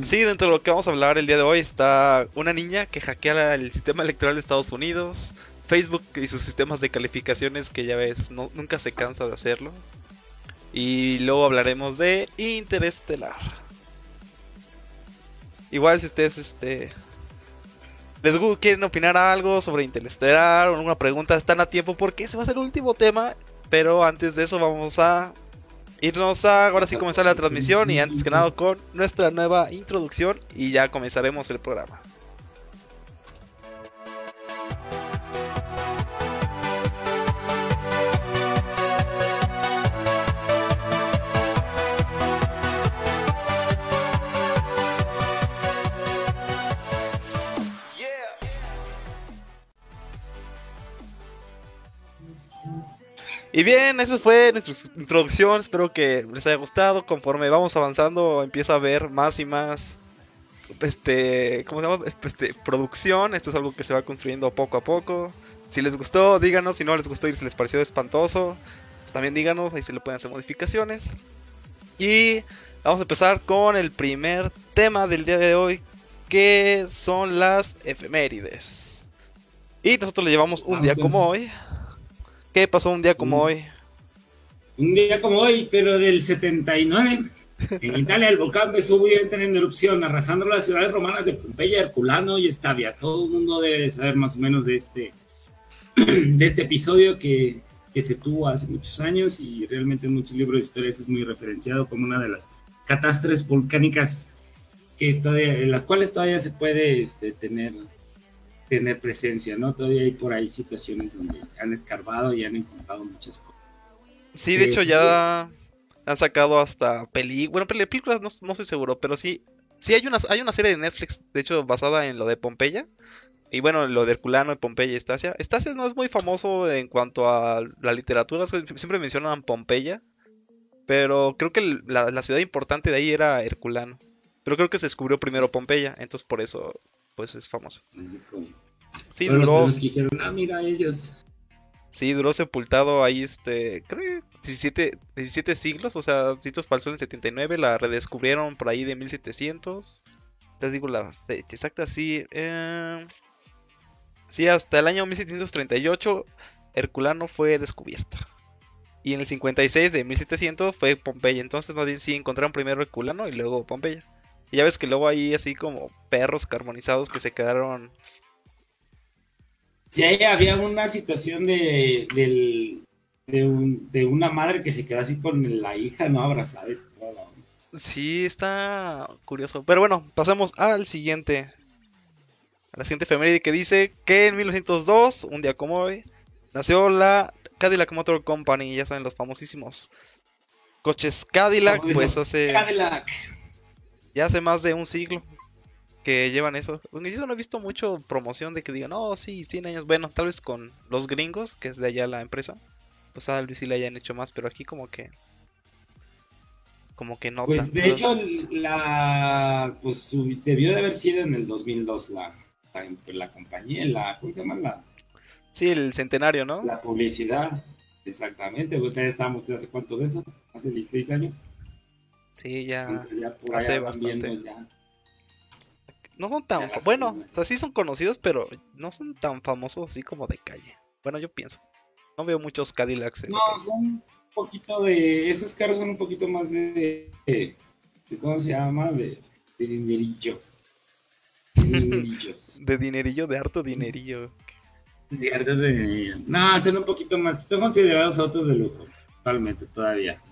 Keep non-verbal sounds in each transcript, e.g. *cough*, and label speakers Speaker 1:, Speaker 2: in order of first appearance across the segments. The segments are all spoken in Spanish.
Speaker 1: Sí, dentro de lo que vamos a hablar el día de hoy está una niña que hackea el sistema electoral de Estados Unidos, Facebook y sus sistemas de calificaciones que ya ves, nunca se cansa de hacerlo. Y luego hablaremos de Interestelar. Igual si ustedes este les quieren opinar algo sobre Interestelar o alguna pregunta, están a tiempo porque ese va a ser el último tema. Pero antes de eso vamos a irnos a ahora sí comenzar la transmisión y antes que nada con nuestra nueva introducción y ya comenzaremos el programa. Y bien, esa fue nuestra introducción. Espero que les haya gustado. Conforme vamos avanzando, empieza a ver más y más este, ¿cómo se llama? Este, producción. Esto es algo que se va construyendo poco a poco. Si les gustó, díganos. Si no les gustó y si les pareció espantoso, pues también díganos. Ahí se le pueden hacer modificaciones. Y vamos a empezar con el primer tema del día de hoy, que son las efemérides. Y nosotros le llevamos un día como hoy. ¿Qué pasó un día como hoy?
Speaker 2: Un día como hoy, pero del 79. En *laughs* Italia el volcán Vesubio entra en erupción, arrasando las ciudades romanas de Pompeya, Herculano y Estavia. Todo el mundo debe saber más o menos de este, *clears throat* de este episodio que, que se tuvo hace muchos años y realmente en muchos libros de historia eso es muy referenciado como una de las catástrofes volcánicas que todavía, en las cuales todavía se puede este, tener tener presencia, ¿no? Todavía hay por ahí situaciones donde han escarbado y han encontrado muchas cosas.
Speaker 1: Sí, de hecho ya han sacado hasta películas, bueno, películas no, no estoy seguro, pero sí, sí hay una, hay una serie de Netflix, de hecho, basada en lo de Pompeya. Y bueno, lo de Herculano de Pompeya y Estasia. Estasia no es muy famoso en cuanto a la literatura, siempre mencionan Pompeya. Pero creo que la, la ciudad importante de ahí era Herculano. Pero creo que se descubrió primero Pompeya, entonces por eso pues es famoso.
Speaker 2: Sí, duró. Ah, mira ellos.
Speaker 1: Sí, duró sepultado ahí, este, creo 17, 17 siglos, o sea, sitios falsos en 79, la redescubrieron por ahí de 1700. Te digo la fecha exacta, sí. Eh, sí, hasta el año 1738, Herculano fue descubierta. Y en el 56 de 1700 fue Pompeya. Entonces, más bien sí encontraron primero Herculano y luego Pompeya. Y ya ves que luego hay así como perros carbonizados que se quedaron.
Speaker 2: Sí, había una situación de, de, una madre que se quedó así con la hija, ¿no? Abrazada.
Speaker 1: Sí, está curioso. Pero bueno, pasemos al siguiente. A la siguiente efeméride que dice que en 1902, un día como hoy, nació la Cadillac Motor Company. Ya saben, los famosísimos coches Cadillac, pues hace... Cadillac ya hace más de un siglo que llevan eso. Yo no he visto mucho promoción de que digan, oh, sí, 100 años. Bueno, tal vez con los gringos, que es de allá la empresa. Pues tal vez sí le hayan hecho más, pero aquí como que. Como que no.
Speaker 2: Pues de hecho, la. Pues debió de haber sido en el 2002 la, la, la compañía, la. ¿Cómo se llama? La.
Speaker 1: Sí, el centenario, ¿no?
Speaker 2: La publicidad. Exactamente. Ustedes estábamos hace cuánto de eso? Hace 16 años.
Speaker 1: Sí, ya, hace bastante. No son tan, bueno, o sea, sí son conocidos, pero no son tan famosos así como de calle. Bueno, yo pienso. No veo muchos Cadillacs.
Speaker 2: no, son un poquito de, esos carros son un poquito más de, de, ¿cómo se llama? De, de dinerillo. *laughs*
Speaker 1: de dinerillo, de harto dinerillo.
Speaker 2: De harto dinerillo. No, son un poquito más, son considerados autos de lujo, totalmente, todavía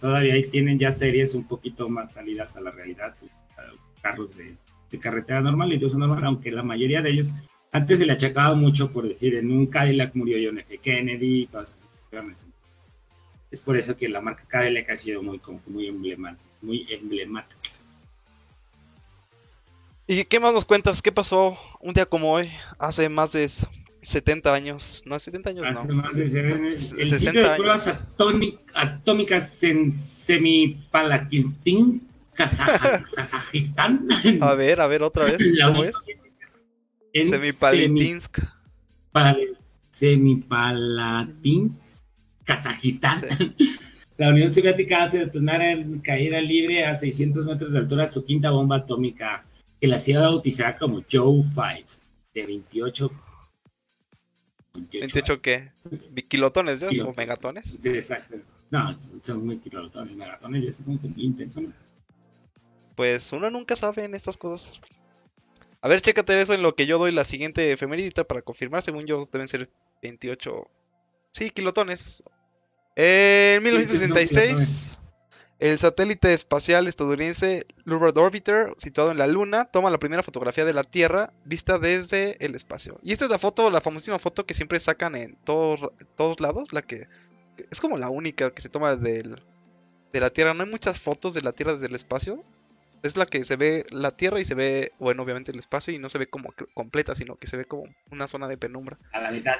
Speaker 2: todavía ahí tienen ya series un poquito más salidas a la realidad, carros de, carretera normal y de uso normal, aunque la mayoría de ellos antes se le achacaba mucho por decir en un Cadillac murió John F. Kennedy y todas. Es por eso que la marca Cadillac ha sido muy, muy emblemática, muy emblemática.
Speaker 1: ¿Y qué más nos cuentas? ¿Qué pasó un día como hoy, hace más de 70 años, no, 70 años
Speaker 2: Hace no. Más de 60 de pruebas atómicas en Semipalatinsk, Kazajistán.
Speaker 1: A ver, a ver, otra vez. ¿Cómo es? Semipalatinsk.
Speaker 2: Semipalatinsk, Kazajistán. *laughs* la Unión Soviética hace detonar en caída libre a 600 metros de altura su quinta bomba atómica, que la hacía bautizar como Joe 5, de 28.
Speaker 1: 28 qué? ¿Kilotones ya? ¿O megatones?
Speaker 2: Sí, exacto. No, son muy kilotones, megatones, ya son intensos, ¿no?
Speaker 1: Pues uno nunca sabe en estas cosas. A ver, chécate eso en lo que yo doy la siguiente efemeridita para confirmar. Según yo, deben ser 28. Sí, kilotones. En
Speaker 2: son
Speaker 1: 1966, el satélite espacial estadounidense Lunar Orbiter, situado en la Luna, toma la primera fotografía de la Tierra vista desde el espacio. Y esta es la foto, la famosísima foto que siempre sacan en todos, todos lados, la que es como la única que se toma del, de la Tierra. No hay muchas fotos de la Tierra desde el espacio. Es la que se ve la Tierra y se ve, bueno, obviamente el espacio y no se ve como completa, sino que se ve como una zona de penumbra.
Speaker 2: A la mitad.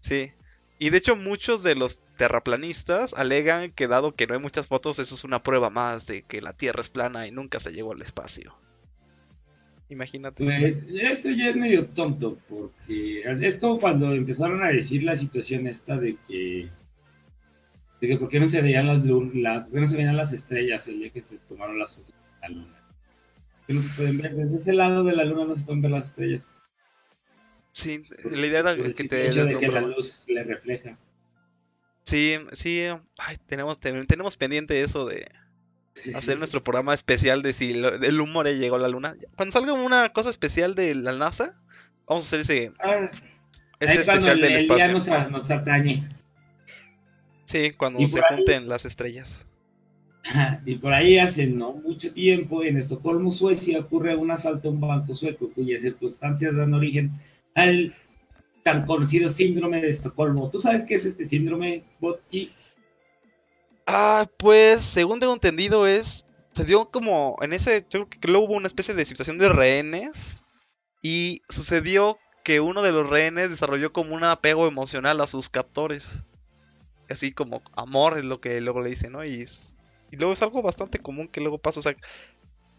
Speaker 1: Sí. Y de hecho muchos de los terraplanistas alegan que dado que no hay muchas fotos, eso es una prueba más de que la Tierra es plana y nunca se llegó al espacio. Imagínate.
Speaker 2: Pues eso ya es medio tonto, porque es como cuando empezaron a decir la situación esta de que, de que por qué no se veían las la- por qué no se veían las estrellas el día que se tomaron las fotos de la luna. Que no se pueden ver, desde ese lado de la luna no se pueden ver las estrellas.
Speaker 1: Sí, la idea era
Speaker 2: el
Speaker 1: que te
Speaker 2: hecho de que la luz le refleja.
Speaker 1: Sí, sí. Ay, tenemos, ten- tenemos pendiente eso de hacer nuestro programa especial de si el humor ya llegó a la luna. Cuando salga una cosa especial de la NASA, vamos a hacer ese,
Speaker 2: Ah,
Speaker 1: ese especial
Speaker 2: el,
Speaker 1: del espacio.
Speaker 2: nos, nos atañe.
Speaker 1: Sí, cuando se
Speaker 2: ahí-
Speaker 1: junten las estrellas. *laughs*
Speaker 2: Y por ahí hace no mucho tiempo, en Estocolmo, Suecia, ocurre un asalto a un banco sueco cuyas circunstancias dan origen al tan conocido síndrome de Estocolmo. ¿Tú sabes qué es este síndrome, Botki?
Speaker 1: Ah, pues según tengo entendido es, se dio como en ese, yo creo que luego hubo una especie de situación de rehenes y sucedió que uno de los rehenes desarrolló como un apego emocional a sus captores. Así como amor es lo que luego le dicen, ¿no? Y, es- y luego es algo bastante común que luego pasa, o sea,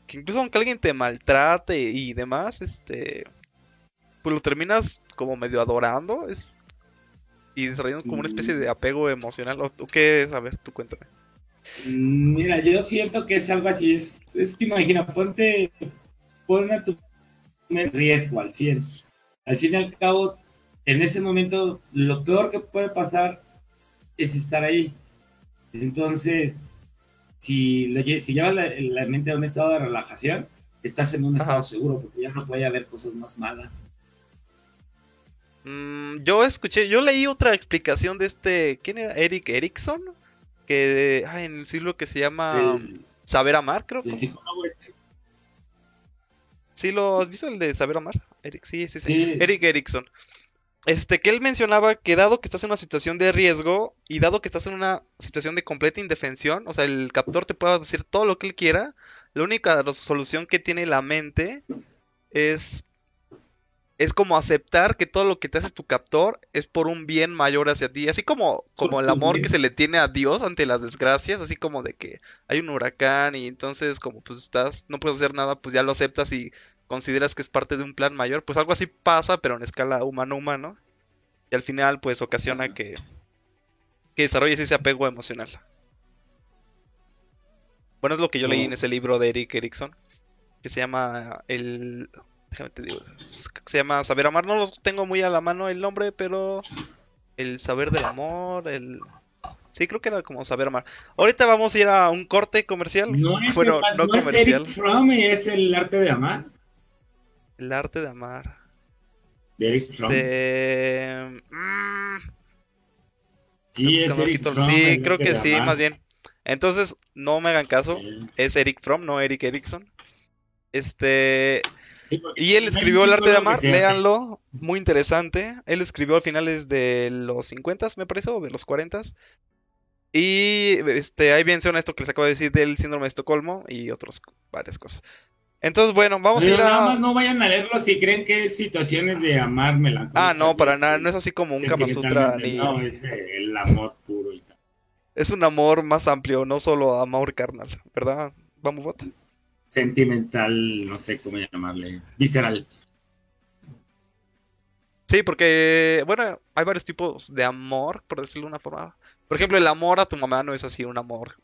Speaker 1: que incluso aunque alguien te maltrate y demás, este, pues lo terminas como medio adorando, es y desarrollando como una especie de apego emocional. ¿O tú qué es? A ver, tú cuéntame.
Speaker 2: Mm, Mira, yo siento que es algo así. Es, es que imagina, ponte, pon a tu riesgo al 100. Al fin y al cabo, en ese momento, lo peor que puede pasar es estar ahí. Entonces, si, lo si llevas la, la mente a un estado de relajación, estás en un
Speaker 1: Ajá.
Speaker 2: estado seguro, porque ya no puede haber cosas más malas.
Speaker 1: Mm, yo escuché, yo leí otra explicación de este, ¿quién era? Eric Erickson, que ay, en el siglo que se llama
Speaker 2: El-
Speaker 1: Saber Amar, creo.
Speaker 2: el psicólogo este.
Speaker 1: ¿Sí lo has visto el de Saber Amar? Eric, sí, sí, sí.
Speaker 2: Sí.
Speaker 1: Eric Erickson. Este, que él mencionaba que dado que estás en una situación de riesgo y dado que estás en una situación de completa indefensión, o sea, el captor te puede decir todo lo que él quiera, la única solución que tiene la mente es es como aceptar que todo lo que te hace tu captor es por un bien mayor hacia ti, así como como el amor que se le tiene a Dios ante las desgracias, así como de que hay un huracán y entonces como pues estás no puedes hacer nada, pues ya lo aceptas y consideras que es parte de un plan mayor, pues algo así pasa, pero en escala humano-humano. Y al final, pues ocasiona que, que desarrolles ese apego emocional. Bueno, es lo que yo leí en ese libro de Eric Erickson, que se llama el... Déjame te digo, se llama Saber Amar, no lo tengo muy a la mano el nombre, pero el saber del amor, el... Sí, creo que era como saber amar. Ahorita vamos a ir a un corte comercial.
Speaker 2: No es,
Speaker 1: bueno,
Speaker 2: el-
Speaker 1: no
Speaker 2: no es
Speaker 1: comercial.
Speaker 2: Eric Fromm, es el arte de amar.
Speaker 1: El arte de amar.
Speaker 2: De Eric Fromm.
Speaker 1: Este... mm,
Speaker 2: Sí,
Speaker 1: Estoy
Speaker 2: es Eric Fromm,
Speaker 1: Sí, creo que
Speaker 2: de
Speaker 1: sí, más bien. Entonces, no me hagan caso.
Speaker 2: Sí.
Speaker 1: Es Eric Fromm, no Eric Erickson. Este.
Speaker 2: Sí,
Speaker 1: Y él escribió El arte de amar, léanlo. Muy interesante. Él escribió a finales de los 50, me parece, o de los 40. Y este, ahí menciona esto que les acabo de decir del síndrome de Estocolmo y otras varias cosas. Entonces, bueno, vamos a ir
Speaker 2: nada
Speaker 1: a.
Speaker 2: más no vayan a leerlo si creen que es situaciones de amar melancólicas.
Speaker 1: Ah, no, para nada. No es así como un Kama Sutra ni.
Speaker 2: No, es el amor puro y tal.
Speaker 1: Es un amor más amplio, no solo amor carnal, ¿verdad? Vamos, bot.
Speaker 2: Sentimental, no sé cómo llamarle. Visceral.
Speaker 1: Sí, porque, bueno, hay varios tipos de amor, por decirlo de una forma. Por ejemplo, el amor a tu mamá no es así un amor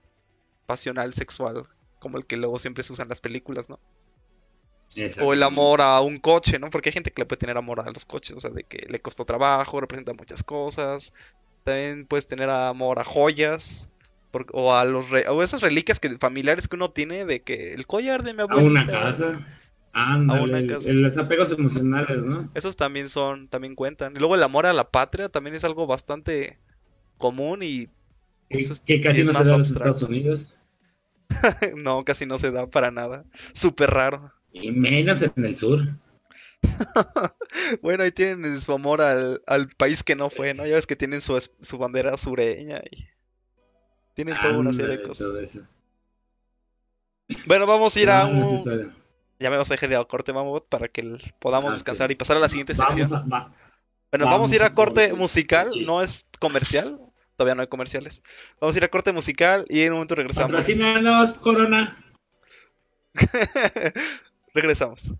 Speaker 1: pasional, sexual, como el que luego siempre se usa en las películas, ¿no? O el amor a un coche, ¿no? Porque hay gente que le puede tener amor a los coches, o sea, de que le costó trabajo, representa muchas cosas. También puedes tener amor a joyas, o a los o esas reliquias que familiares que uno tiene de que el collar de mi abuelo.
Speaker 2: A una casa. a una casa. los apegos emocionales, ¿no?
Speaker 1: Esos también son, también cuentan. Y luego el amor a la patria también es algo bastante común y...
Speaker 2: que casi no se da en los Estados Unidos. *laughs*
Speaker 1: no, casi no se da para nada. Súper raro.
Speaker 2: Y menos en el sur. *laughs*
Speaker 1: bueno, ahí tienen su amor al, país que no fue, ¿no? Ya ves que tienen su, su bandera sureña y tienen toda una serie de cosas. Bueno, vamos a ir a un... Ya me vas a dejar ir a corte, Mamut, para que podamos ah, descansar y pasar a la siguiente sección. Bueno, vamos, a ir a corte musical, no es comercial, todavía no hay comerciales. Vamos a ir a corte musical y en un momento regresamos.
Speaker 2: Patrocínanos, Corona. *laughs*
Speaker 1: regresamos.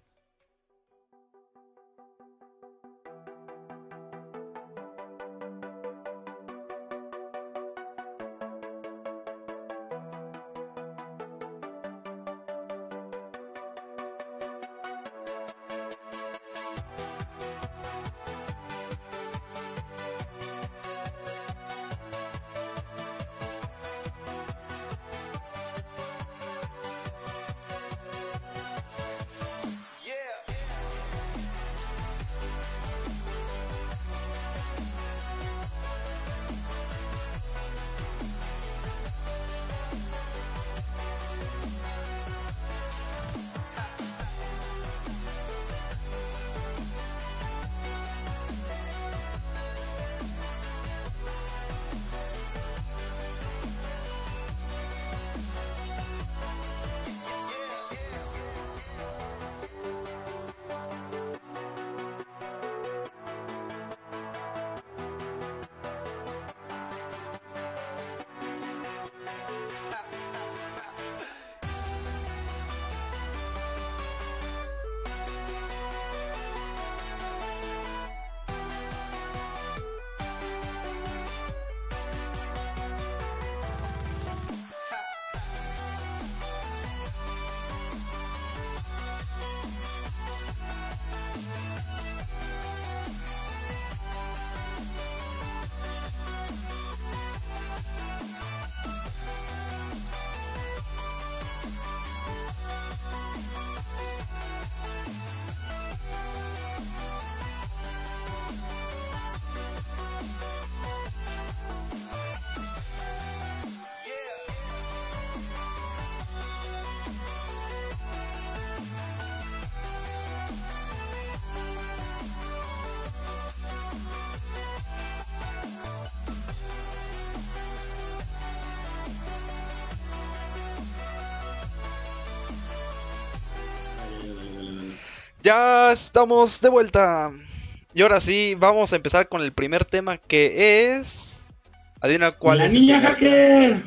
Speaker 1: Ya estamos de vuelta. Y ahora sí, vamos a empezar con el primer tema que es. Adivina cuál
Speaker 2: la
Speaker 1: es.
Speaker 2: Niña hacker.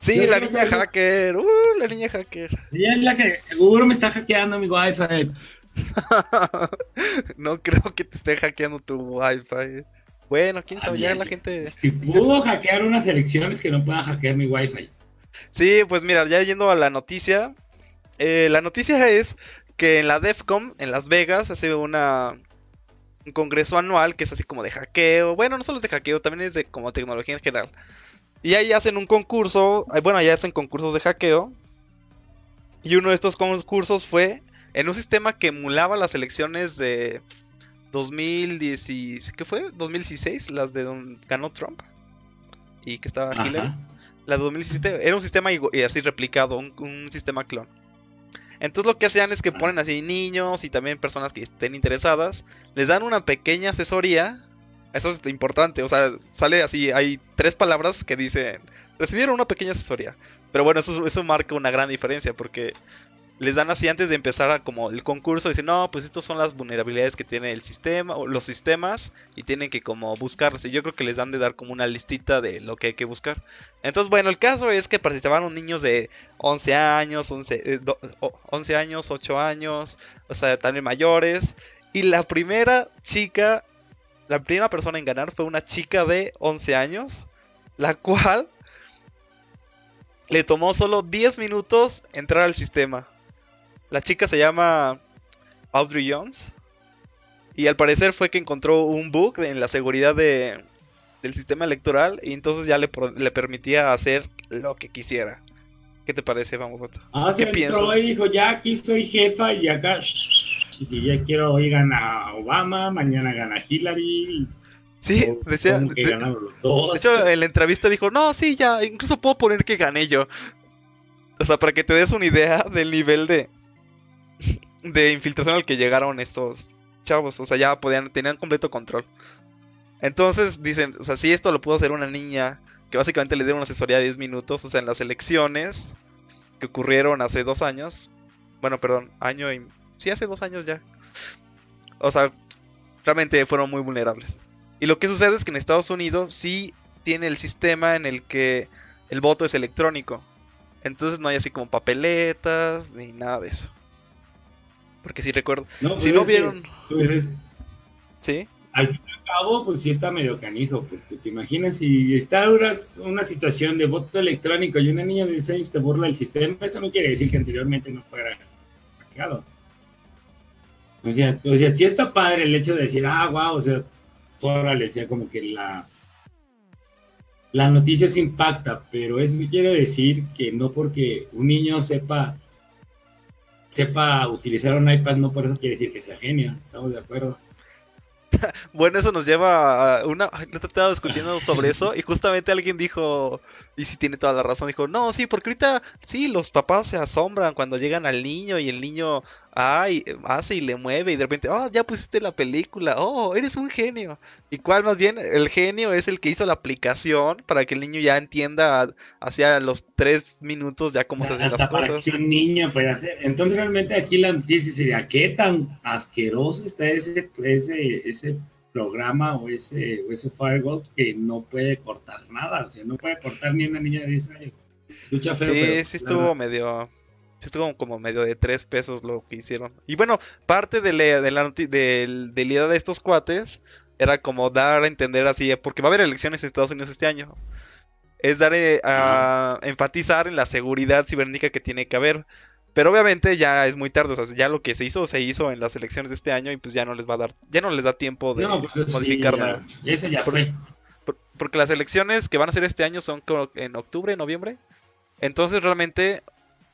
Speaker 1: Sí, la niña hacker. Uh, la niña hacker.
Speaker 2: Ella es la que seguro me está hackeando mi wifi. *laughs*
Speaker 1: no creo que te esté hackeando tu wifi. Bueno, quién sabe, ya la gente.
Speaker 2: Si pudo hackear unas elecciones que no pueda hackear mi wifi.
Speaker 1: Sí, pues mira, ya yendo a la noticia. Eh, la noticia es que en la DEFCON, en Las Vegas, hace una un congreso anual que es así como de hackeo. Bueno, no solo es de hackeo, también es de como tecnología en general. Y ahí hacen un concurso, bueno, ahí hacen concursos de hackeo. Y uno de estos concursos fue en un sistema que emulaba las elecciones de 2016, ¿qué fue? 2016, las de donde ganó Trump y que estaba Hillary. La de 2017 era un sistema y, así replicado, un sistema clon. Entonces lo que hacían es que ponen así niños y también personas que estén interesadas, les dan una pequeña asesoría. Eso es importante, o sea, sale así, hay tres palabras que dicen, recibieron una pequeña asesoría. Pero bueno, eso, eso marca una gran diferencia porque les dan así antes de empezar a como el concurso, dicen, no, pues estas son las vulnerabilidades que tiene el sistema, o los sistemas, y tienen que como buscarlas. Y yo creo que les dan de dar como una listita de lo que hay que buscar. Entonces, bueno, el caso es que participaron niños de 11 años, 11, 11 eh, años, 8 años, o sea, también mayores. Y la primera chica, la primera persona en ganar fue una chica de 11 años la cual le tomó solo 10 minutos entrar al sistema. La chica se llama Audrey Jones. Y al parecer fue que encontró un bug en la seguridad de, del sistema electoral y entonces ya le, le, permitía hacer lo que quisiera. ¿Qué te parece, vamos,
Speaker 2: Ah, ¿Qué piensas? Y dijo, ya aquí soy jefa y acá, y si ya quiero, hoy gana Obama, mañana gana Hillary.
Speaker 1: Sí, decía. Que de, los dos. de hecho, en la entrevista dijo, no, sí, ya, incluso puedo poner que gané yo. O sea, para que te des una idea del nivel de, de infiltración al que llegaron estos chavos. O sea, ya podían, tenían completo control. Entonces dicen, o sea, si esto lo pudo hacer una niña que básicamente le dieron una asesoría de 10 minutos, o sea, en las elecciones que ocurrieron hace dos años. Bueno, perdón, año y... Sí, hace dos años ya. O sea, realmente fueron muy vulnerables. Y lo que sucede es que en Estados Unidos sí tiene el sistema en el que el voto es electrónico. Entonces no hay así como papeletas ni nada de eso. Porque si recuerdo. si no vieron.
Speaker 2: Pues sí. Al fin y al cabo, pues sí está medio canijo. Porque te imaginas si está una situación de voto electrónico y una niña de 16 años te burla el sistema, eso no quiere decir que anteriormente no fuera hackeado. O sea, o sea, sí está padre el hecho de decir, ah, wow, o sea, le decía como que la. La noticia se impacta, pero eso quiere decir que no porque un niño sepa sepa utilizar un iPad, no por eso quiere decir que sea genio, estamos de acuerdo. *laughs*
Speaker 1: bueno, eso nos lleva a una... Lo he estado discutiendo sobre eso y justamente alguien dijo, y si tiene toda la razón, dijo, no, sí, porque ahorita sí, los papás se asombran cuando llegan al niño y el niño ay, hace y le mueve y de repente, oh, ya pusiste la película, oh, eres un genio. ¿Y cuál más bien? El genio es el que hizo la aplicación para que el niño ya entienda hacia los tres minutos ya cómo se hacen las cosas.
Speaker 2: un niño puede hacer. Entonces realmente aquí la noticia sería, ¿qué tan asqueroso está ese, ese, ese programa o ese, o ese firewall que no puede cortar nada? O sea, no puede cortar ni una niña de 10 años.
Speaker 1: Escucha feo, sí, sí estuvo medio estuvo como medio de tres pesos lo que hicieron. Y bueno, parte de la, de la, de, idea de estos cuates era como dar a entender así, porque va a haber elecciones en Estados Unidos este año. Es dar eh, a enfatizar en la seguridad cibernética que tiene que haber. Pero obviamente ya es muy tarde, o sea, ya lo que se hizo, se hizo en las elecciones de este año y pues ya no les va a dar, ya no les da tiempo de pues, modificar nada.
Speaker 2: Ese ya fue.
Speaker 1: porque las elecciones que van a ser este año son en octubre, noviembre. Entonces realmente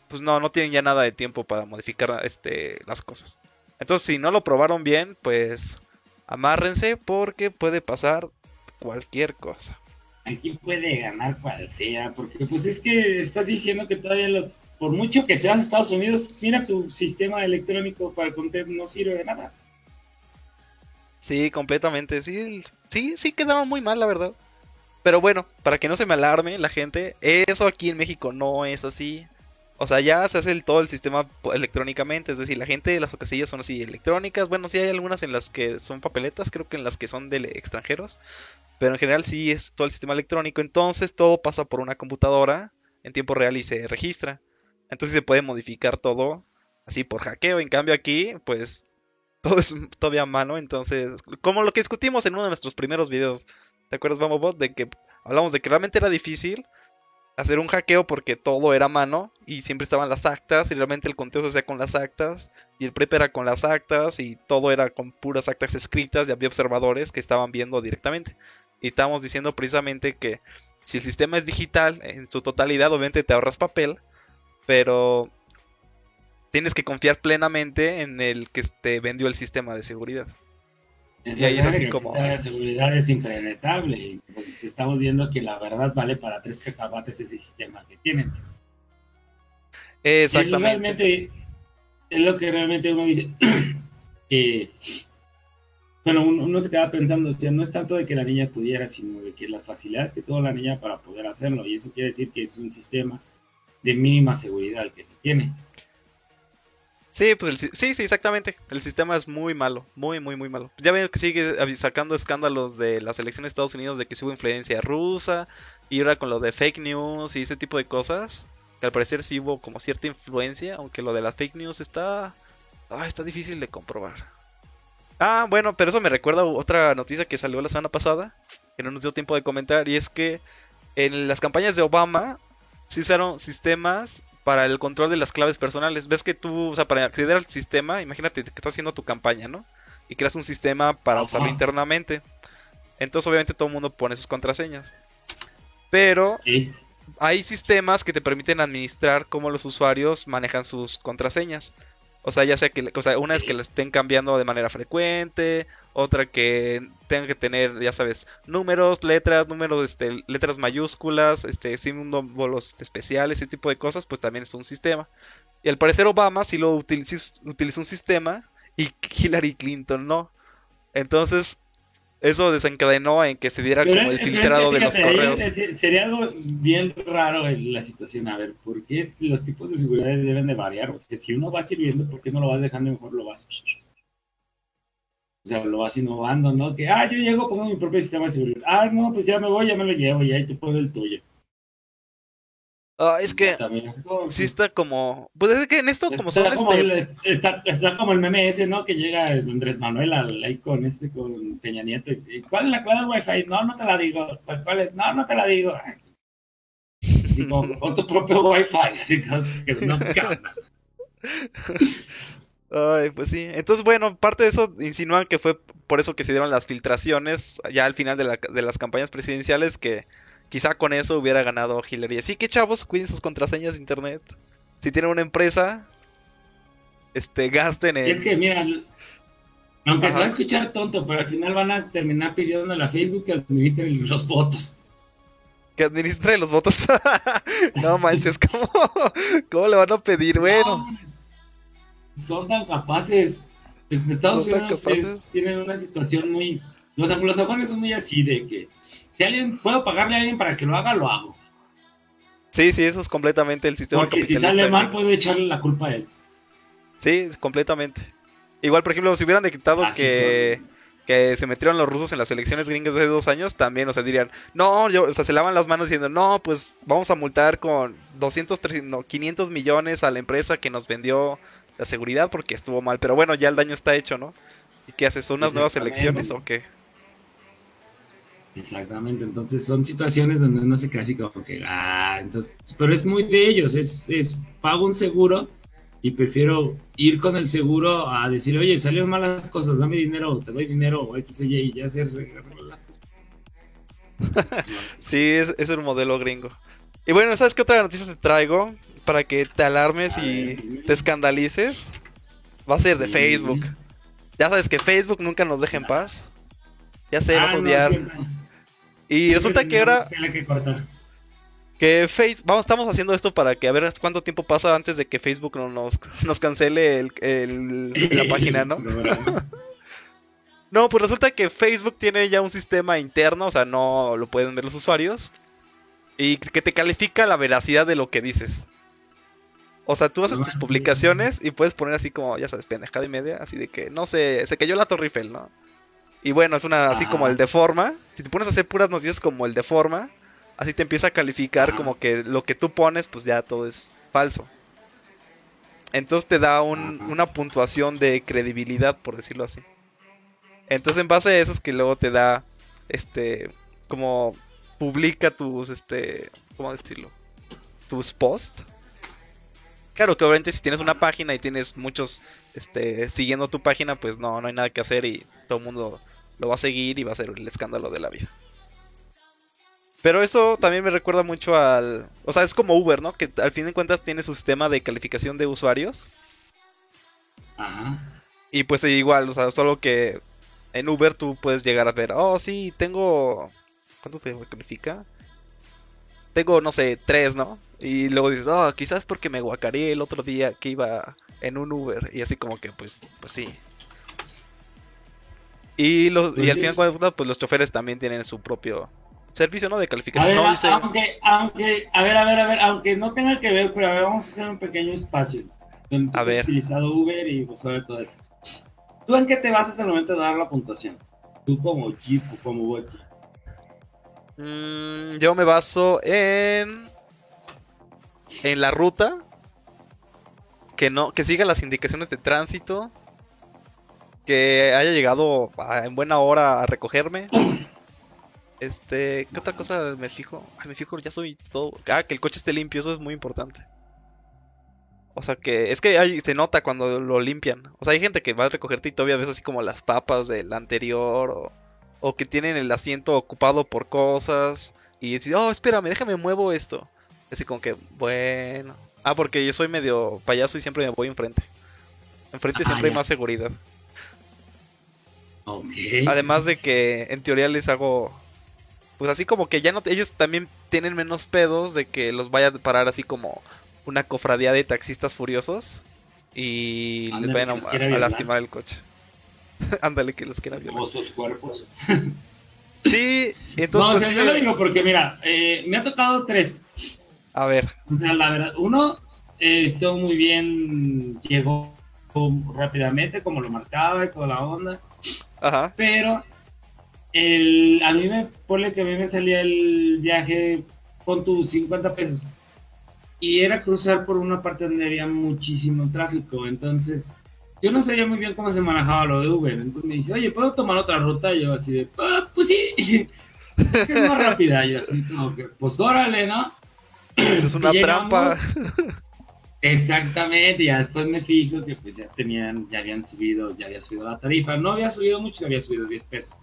Speaker 1: pues no, no tienen ya nada de tiempo para modificar este, las cosas. Entonces, si no lo probaron bien, pues amárrense porque puede pasar cualquier cosa.
Speaker 2: Aquí puede ganar cual sea, porque pues es que estás diciendo que todavía los, por mucho que seas Estados Unidos, mira tu sistema electrónico para contar no sirve de nada.
Speaker 1: Sí, completamente, sí, sí, sí quedaron muy mal, la verdad. Pero bueno, para que no se me alarme la gente, eso aquí en México no es así. O sea, ya se hace todo el sistema electrónicamente, es decir, la gente de las casillas son así electrónicas. Bueno, sí hay algunas en las que son papeletas, creo que en las que son de extranjeros, pero en general sí es todo el sistema electrónico. Entonces todo pasa por una computadora en tiempo real y se registra. Entonces se puede modificar todo así por hackeo. En cambio aquí, pues *laughs* todo es todavía a mano. Entonces, como lo que discutimos en uno de nuestros primeros videos, ¿te acuerdas, Bot? De que hablamos de que realmente era difícil hacer un hackeo porque todo era mano y siempre estaban las actas y realmente el conteo se hacía con las actas y el prep era con las actas y todo era con puras actas escritas y había observadores que estaban viendo directamente. Y estábamos diciendo precisamente que si el sistema es digital en su totalidad obviamente te ahorras papel, pero tienes que confiar plenamente en el que te vendió el sistema de seguridad
Speaker 2: y ahí es así como... La seguridad es impenetrable pues, estamos viendo que la verdad vale para 3 petabytes ese sistema que tienen.
Speaker 1: Exactamente.
Speaker 2: Es, lo que realmente uno dice. *clears throat* bueno, uno, se queda pensando, o sea, no es tanto de que la niña pudiera, sino de que las facilidades que tuvo la niña para poder hacerlo. Y eso quiere decir que es un sistema de mínima seguridad el que se tiene.
Speaker 1: Sí, pues sí, sí, exactamente. El sistema es muy malo, muy, muy, muy malo. Ya ven que sigue sacando escándalos de las elecciones de Estados Unidos de que hubo influencia rusa y ahora con lo de fake news y ese tipo de cosas. Que al parecer sí hubo como cierta influencia, aunque lo de las fake news está, ah, está difícil de comprobar. Ah, bueno, pero eso me recuerda otra noticia que salió la semana pasada, que no nos dio tiempo de comentar, y es que en las campañas de Obama se usaron sistemas para el control de las claves personales. Ves que tú, o sea, para acceder al sistema, imagínate que estás haciendo tu campaña, ¿no? Y creas un sistema para usarlo internamente. Entonces, obviamente, todo el mundo pone sus contraseñas. Pero
Speaker 2: Sí.
Speaker 1: hay sistemas que te permiten administrar cómo los usuarios manejan sus contraseñas. O sea, ya sea que, o sea, una es que la estén cambiando de manera frecuente, otra que tengan que tener, ya sabes, números, letras, números, este, letras mayúsculas, este, símbolos este, especiales, ese tipo de cosas, pues también es un sistema. Y al parecer Obama sí lo utilizó, utilizó un sistema y *laughs* Hillary Clinton no. Entonces, eso desencadenó en que se diera
Speaker 2: Pero
Speaker 1: como el filtrado de los
Speaker 2: ahí
Speaker 1: correos.
Speaker 2: sería algo bien raro en la situación. A ver, ¿por qué los tipos de seguridad deben de variar? O sea, si uno va sirviendo, ¿por qué no lo vas dejando mejor lo vas? O sea, lo vas innovando, ¿no? Que, ah, yo llego, pongo mi propio sistema de seguridad. Ah, no, pues ya me voy, ya me lo llevo, y ahí te pongo el tuyo.
Speaker 1: Ah, es que
Speaker 2: También, es como-
Speaker 1: sí está como. Pues es que en esto, como
Speaker 2: está,
Speaker 1: son
Speaker 2: como
Speaker 1: este.
Speaker 2: el, está, está como el meme ese, ¿no? Que llega Andrés Manuel al, ahí con este, con Peña Nieto. Y, ¿Cuál es la clave Wi-Fi? No, no te la digo. ¿Cuál es? No, no te la digo. Digo, *laughs* con tu propio Wi-Fi. Así que, que no.
Speaker 1: Ay, pues sí. Entonces, bueno, parte de eso insinúan que fue por eso que se dieron las filtraciones ya al final de, la- de las campañas presidenciales, que quizá con eso hubiera ganado Hillary. Así que chavos, cuiden sus contraseñas de internet. Si tienen una empresa, este, gasten
Speaker 2: Y es
Speaker 1: en...
Speaker 2: que, mira, aunque se va a
Speaker 1: Ajá.
Speaker 2: escuchar tonto, pero al final van a terminar pidiendo a la Facebook que administre los votos.
Speaker 1: Que administre los votos. *laughs* no manches, ¿cómo, ¿cómo le van a pedir? Bueno,
Speaker 2: No, son tan capaces. En Estados Unidos
Speaker 1: capaces.
Speaker 2: es- tienen una situación muy. Los anglosajones son muy así de que si alguien puedo pagarle a alguien para que lo haga, lo hago.
Speaker 1: sí, sí, eso es completamente el sistema
Speaker 2: Porque si
Speaker 1: capitalista
Speaker 2: sale mal, puedo echarle la culpa a él.
Speaker 1: Sí, completamente. Igual, por ejemplo, si hubieran decretado
Speaker 2: Así
Speaker 1: que, que se metieron los rusos en las elecciones gringas de hace dos años, también, o sea, dirían, no, yo, o sea, se lavan las manos diciendo, no, pues vamos a multar con 200, 300, no, 500 millones a la empresa que nos vendió la seguridad porque estuvo mal. Pero bueno, ya el daño está hecho, ¿no? ¿Y qué haces? ¿Unas nuevas
Speaker 2: Exactamente.
Speaker 1: elecciones o qué?
Speaker 2: Exactamente, entonces son situaciones donde uno se queda así como que, ah, entonces, pero es muy de ellos, es, es pago un seguro y prefiero ir con el seguro a decir, oye, salieron malas cosas, dame dinero, te doy dinero, o X, Y, y ya se arreglan las cosas. *laughs*
Speaker 1: Sí, es, es el modelo gringo. Y bueno, ¿sabes qué otra noticia te traigo? Para que te alarmes
Speaker 2: A
Speaker 1: y
Speaker 2: ver,
Speaker 1: te escandalices. Va a ser de
Speaker 2: Sí.
Speaker 1: Facebook. Ya sabes que Facebook nunca nos deja en paz. Ya sé, vas
Speaker 2: Ah,
Speaker 1: a
Speaker 2: no,
Speaker 1: odiar. Y resulta que
Speaker 2: tela que cortar.
Speaker 1: que Facebook, vamos, estamos haciendo esto para que a ver cuánto tiempo pasa antes de que Facebook no nos, nos cancele el, el- la página, ¿no? *laughs* *laughs* No, pues resulta que Facebook tiene ya un sistema interno, o sea, no lo pueden ver los usuarios, y que te califica la veracidad de lo que dices. O sea, tú haces tus publicaciones y puedes poner así como, ya sabes, pendejada y media, así de que, no sé, se cayó la Torre Eiffel, ¿no? Y bueno, es una así
Speaker 2: Ajá.
Speaker 1: como el de forma. Si te pones a hacer puras noticias como el de forma, así te empieza a calificar
Speaker 2: Ajá.
Speaker 1: como que lo que tú pones, pues ya todo es falso. Entonces te da un- una puntuación de credibilidad, por decirlo así. Entonces en base a eso es que luego te da, este, como publica tus, este, ¿cómo decirlo? Tus posts. Claro que obviamente si tienes una página y tienes muchos, este, siguiendo tu página, pues no, no hay nada que hacer y todo el mundo lo va a seguir y va a ser el escándalo de la vida. Pero eso también me recuerda mucho al, o sea, es como Uber, ¿no? Que al fin de cuentas tiene su sistema de calificación de usuarios.
Speaker 2: Ajá.
Speaker 1: Y pues igual, o sea, solo que en Uber tú puedes llegar a ver, oh, sí, tengo... ¿Cuánto se califica? Tengo, no sé, tres, ¿no? Y luego dices, oh, quizás porque me guacareé el otro día que iba en un Uber. Y así como que, pues, pues sí. Y, los, y al final, cuando- pues los choferes también tienen su propio servicio, ¿no? De
Speaker 2: A
Speaker 1: calificación.
Speaker 2: ver,
Speaker 1: No dice...
Speaker 2: aunque, aunque, a ver, a ver, a ver, aunque no tenga que ver, pero a ver, vamos a hacer un pequeño espacio. Donde tú
Speaker 1: A
Speaker 2: has
Speaker 1: ver.
Speaker 2: utilizado Uber y pues, sobre todo eso. ¿Tú en qué te vas hasta el momento de dar la puntuación? Tú como Jeep o como Jeep.
Speaker 1: Mm, yo me baso en en la ruta que no que siga las indicaciones de tránsito que haya llegado a- en buena hora a recogerme *coughs* Este, ¿qué otra cosa me fijo? Ay, me fijo, ya soy todo. Ah, que el coche esté limpio, eso es muy importante. O sea que es que se nota cuando lo limpian. O sea, hay gente que va a recogerte y todavía ves así como las papas del anterior o, o que tienen el asiento ocupado por cosas y decís, oh, espérame, déjame muevo esto. Así como que, bueno. Ah, porque yo soy medio payaso y siempre me voy enfrente. Enfrente
Speaker 2: Ah,
Speaker 1: siempre hay más seguridad. Además de que en teoría les hago. Pues así como que ya no. Ellos también tienen menos pedos de que los vaya a parar así como una cofradía de taxistas furiosos. Y les vayan a, lastimar el coche. *laughs* Ándale, que los quiera violar.
Speaker 2: Cuerpos. *laughs*
Speaker 1: Sí, entonces.
Speaker 2: no, o
Speaker 1: pues,
Speaker 2: sea, yo lo
Speaker 1: me-
Speaker 2: digo porque, mira, eh, me ha tocado tres.
Speaker 1: A ver,
Speaker 2: O sea, la verdad, uno eh, estuvo muy bien, llegó rápidamente, como lo marcaba y toda la onda,
Speaker 1: ajá.
Speaker 2: pero el, a mí me pone que a mí me salía el viaje con tus 50 pesos y era cruzar por una parte donde había muchísimo tráfico, entonces yo no sabía muy bien cómo se manejaba lo de Uber, entonces me dice, oye, ¿puedo tomar otra ruta? Y yo así de, ah, pues sí, *laughs* es más rápida, y yo así como que, pues órale, ¿no?
Speaker 1: Es una
Speaker 2: Y
Speaker 1: trampa.
Speaker 2: Exactamente, ya después me fijo que pues ya tenían, ya habían subido, ya había subido la tarifa. No había subido mucho, había subido 10 pesos.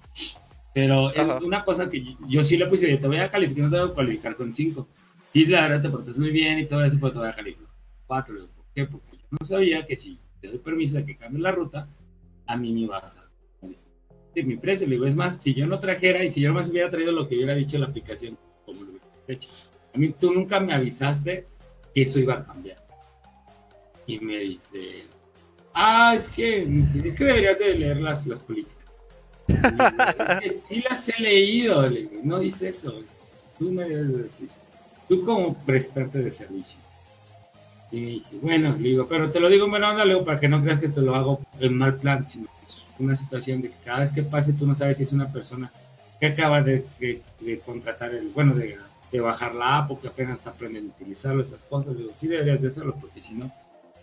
Speaker 2: Pero es una cosa que yo, yo sí le puse, te voy a calificar, no te voy a calificar con 5. Sí, la verdad te portas muy bien y todo eso, pero te voy a calificar con 4. ¿Por qué? Porque yo no sabía que si te doy permiso de que cambie la ruta, a mí me ibas a de mi precio. Le digo, es más, si yo no trajera y si yo no me hubiera traído lo que hubiera dicho la aplicación, como lo hubiera hecho. A mí tú nunca me avisaste que eso iba a cambiar. Y me dice, ah, es que, es que deberías de leer las, las políticas. Es que sí las he leído, le digo, no dice eso, es- tú me debes de decir, tú como prestante de servicio. Y me dice, bueno, le digo, pero te lo digo en buena onda, le digo, para que no creas que te lo hago en mal plan, sino que es una situación de que cada vez que pase tú no sabes si es una persona que acaba de, contratar el, bueno, de, de bajar la app o que apenas está aprendiendo a utilizarlo, esas cosas. Le digo, sí deberías de hacerlo, porque si no,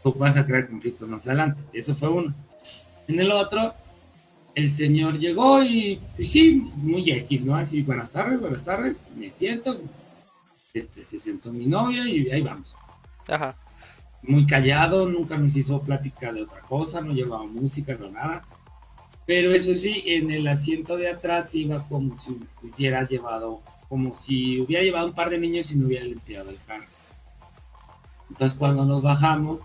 Speaker 2: tú vas a crear conflictos más adelante. Eso fue uno. En el otro, el señor llegó y, pues sí, muy X, ¿no? Así, buenas tardes, buenas tardes, me siento. Este, se sentó mi novia y ahí vamos.
Speaker 1: Ajá.
Speaker 2: Muy callado, nunca nos hizo plática de otra cosa, no llevaba música, no nada. Pero eso sí, en el asiento de atrás iba como si hubiera llevado, como si hubiera llevado un par de niños y no hubiera limpiado el carro. Entonces cuando nos bajamos,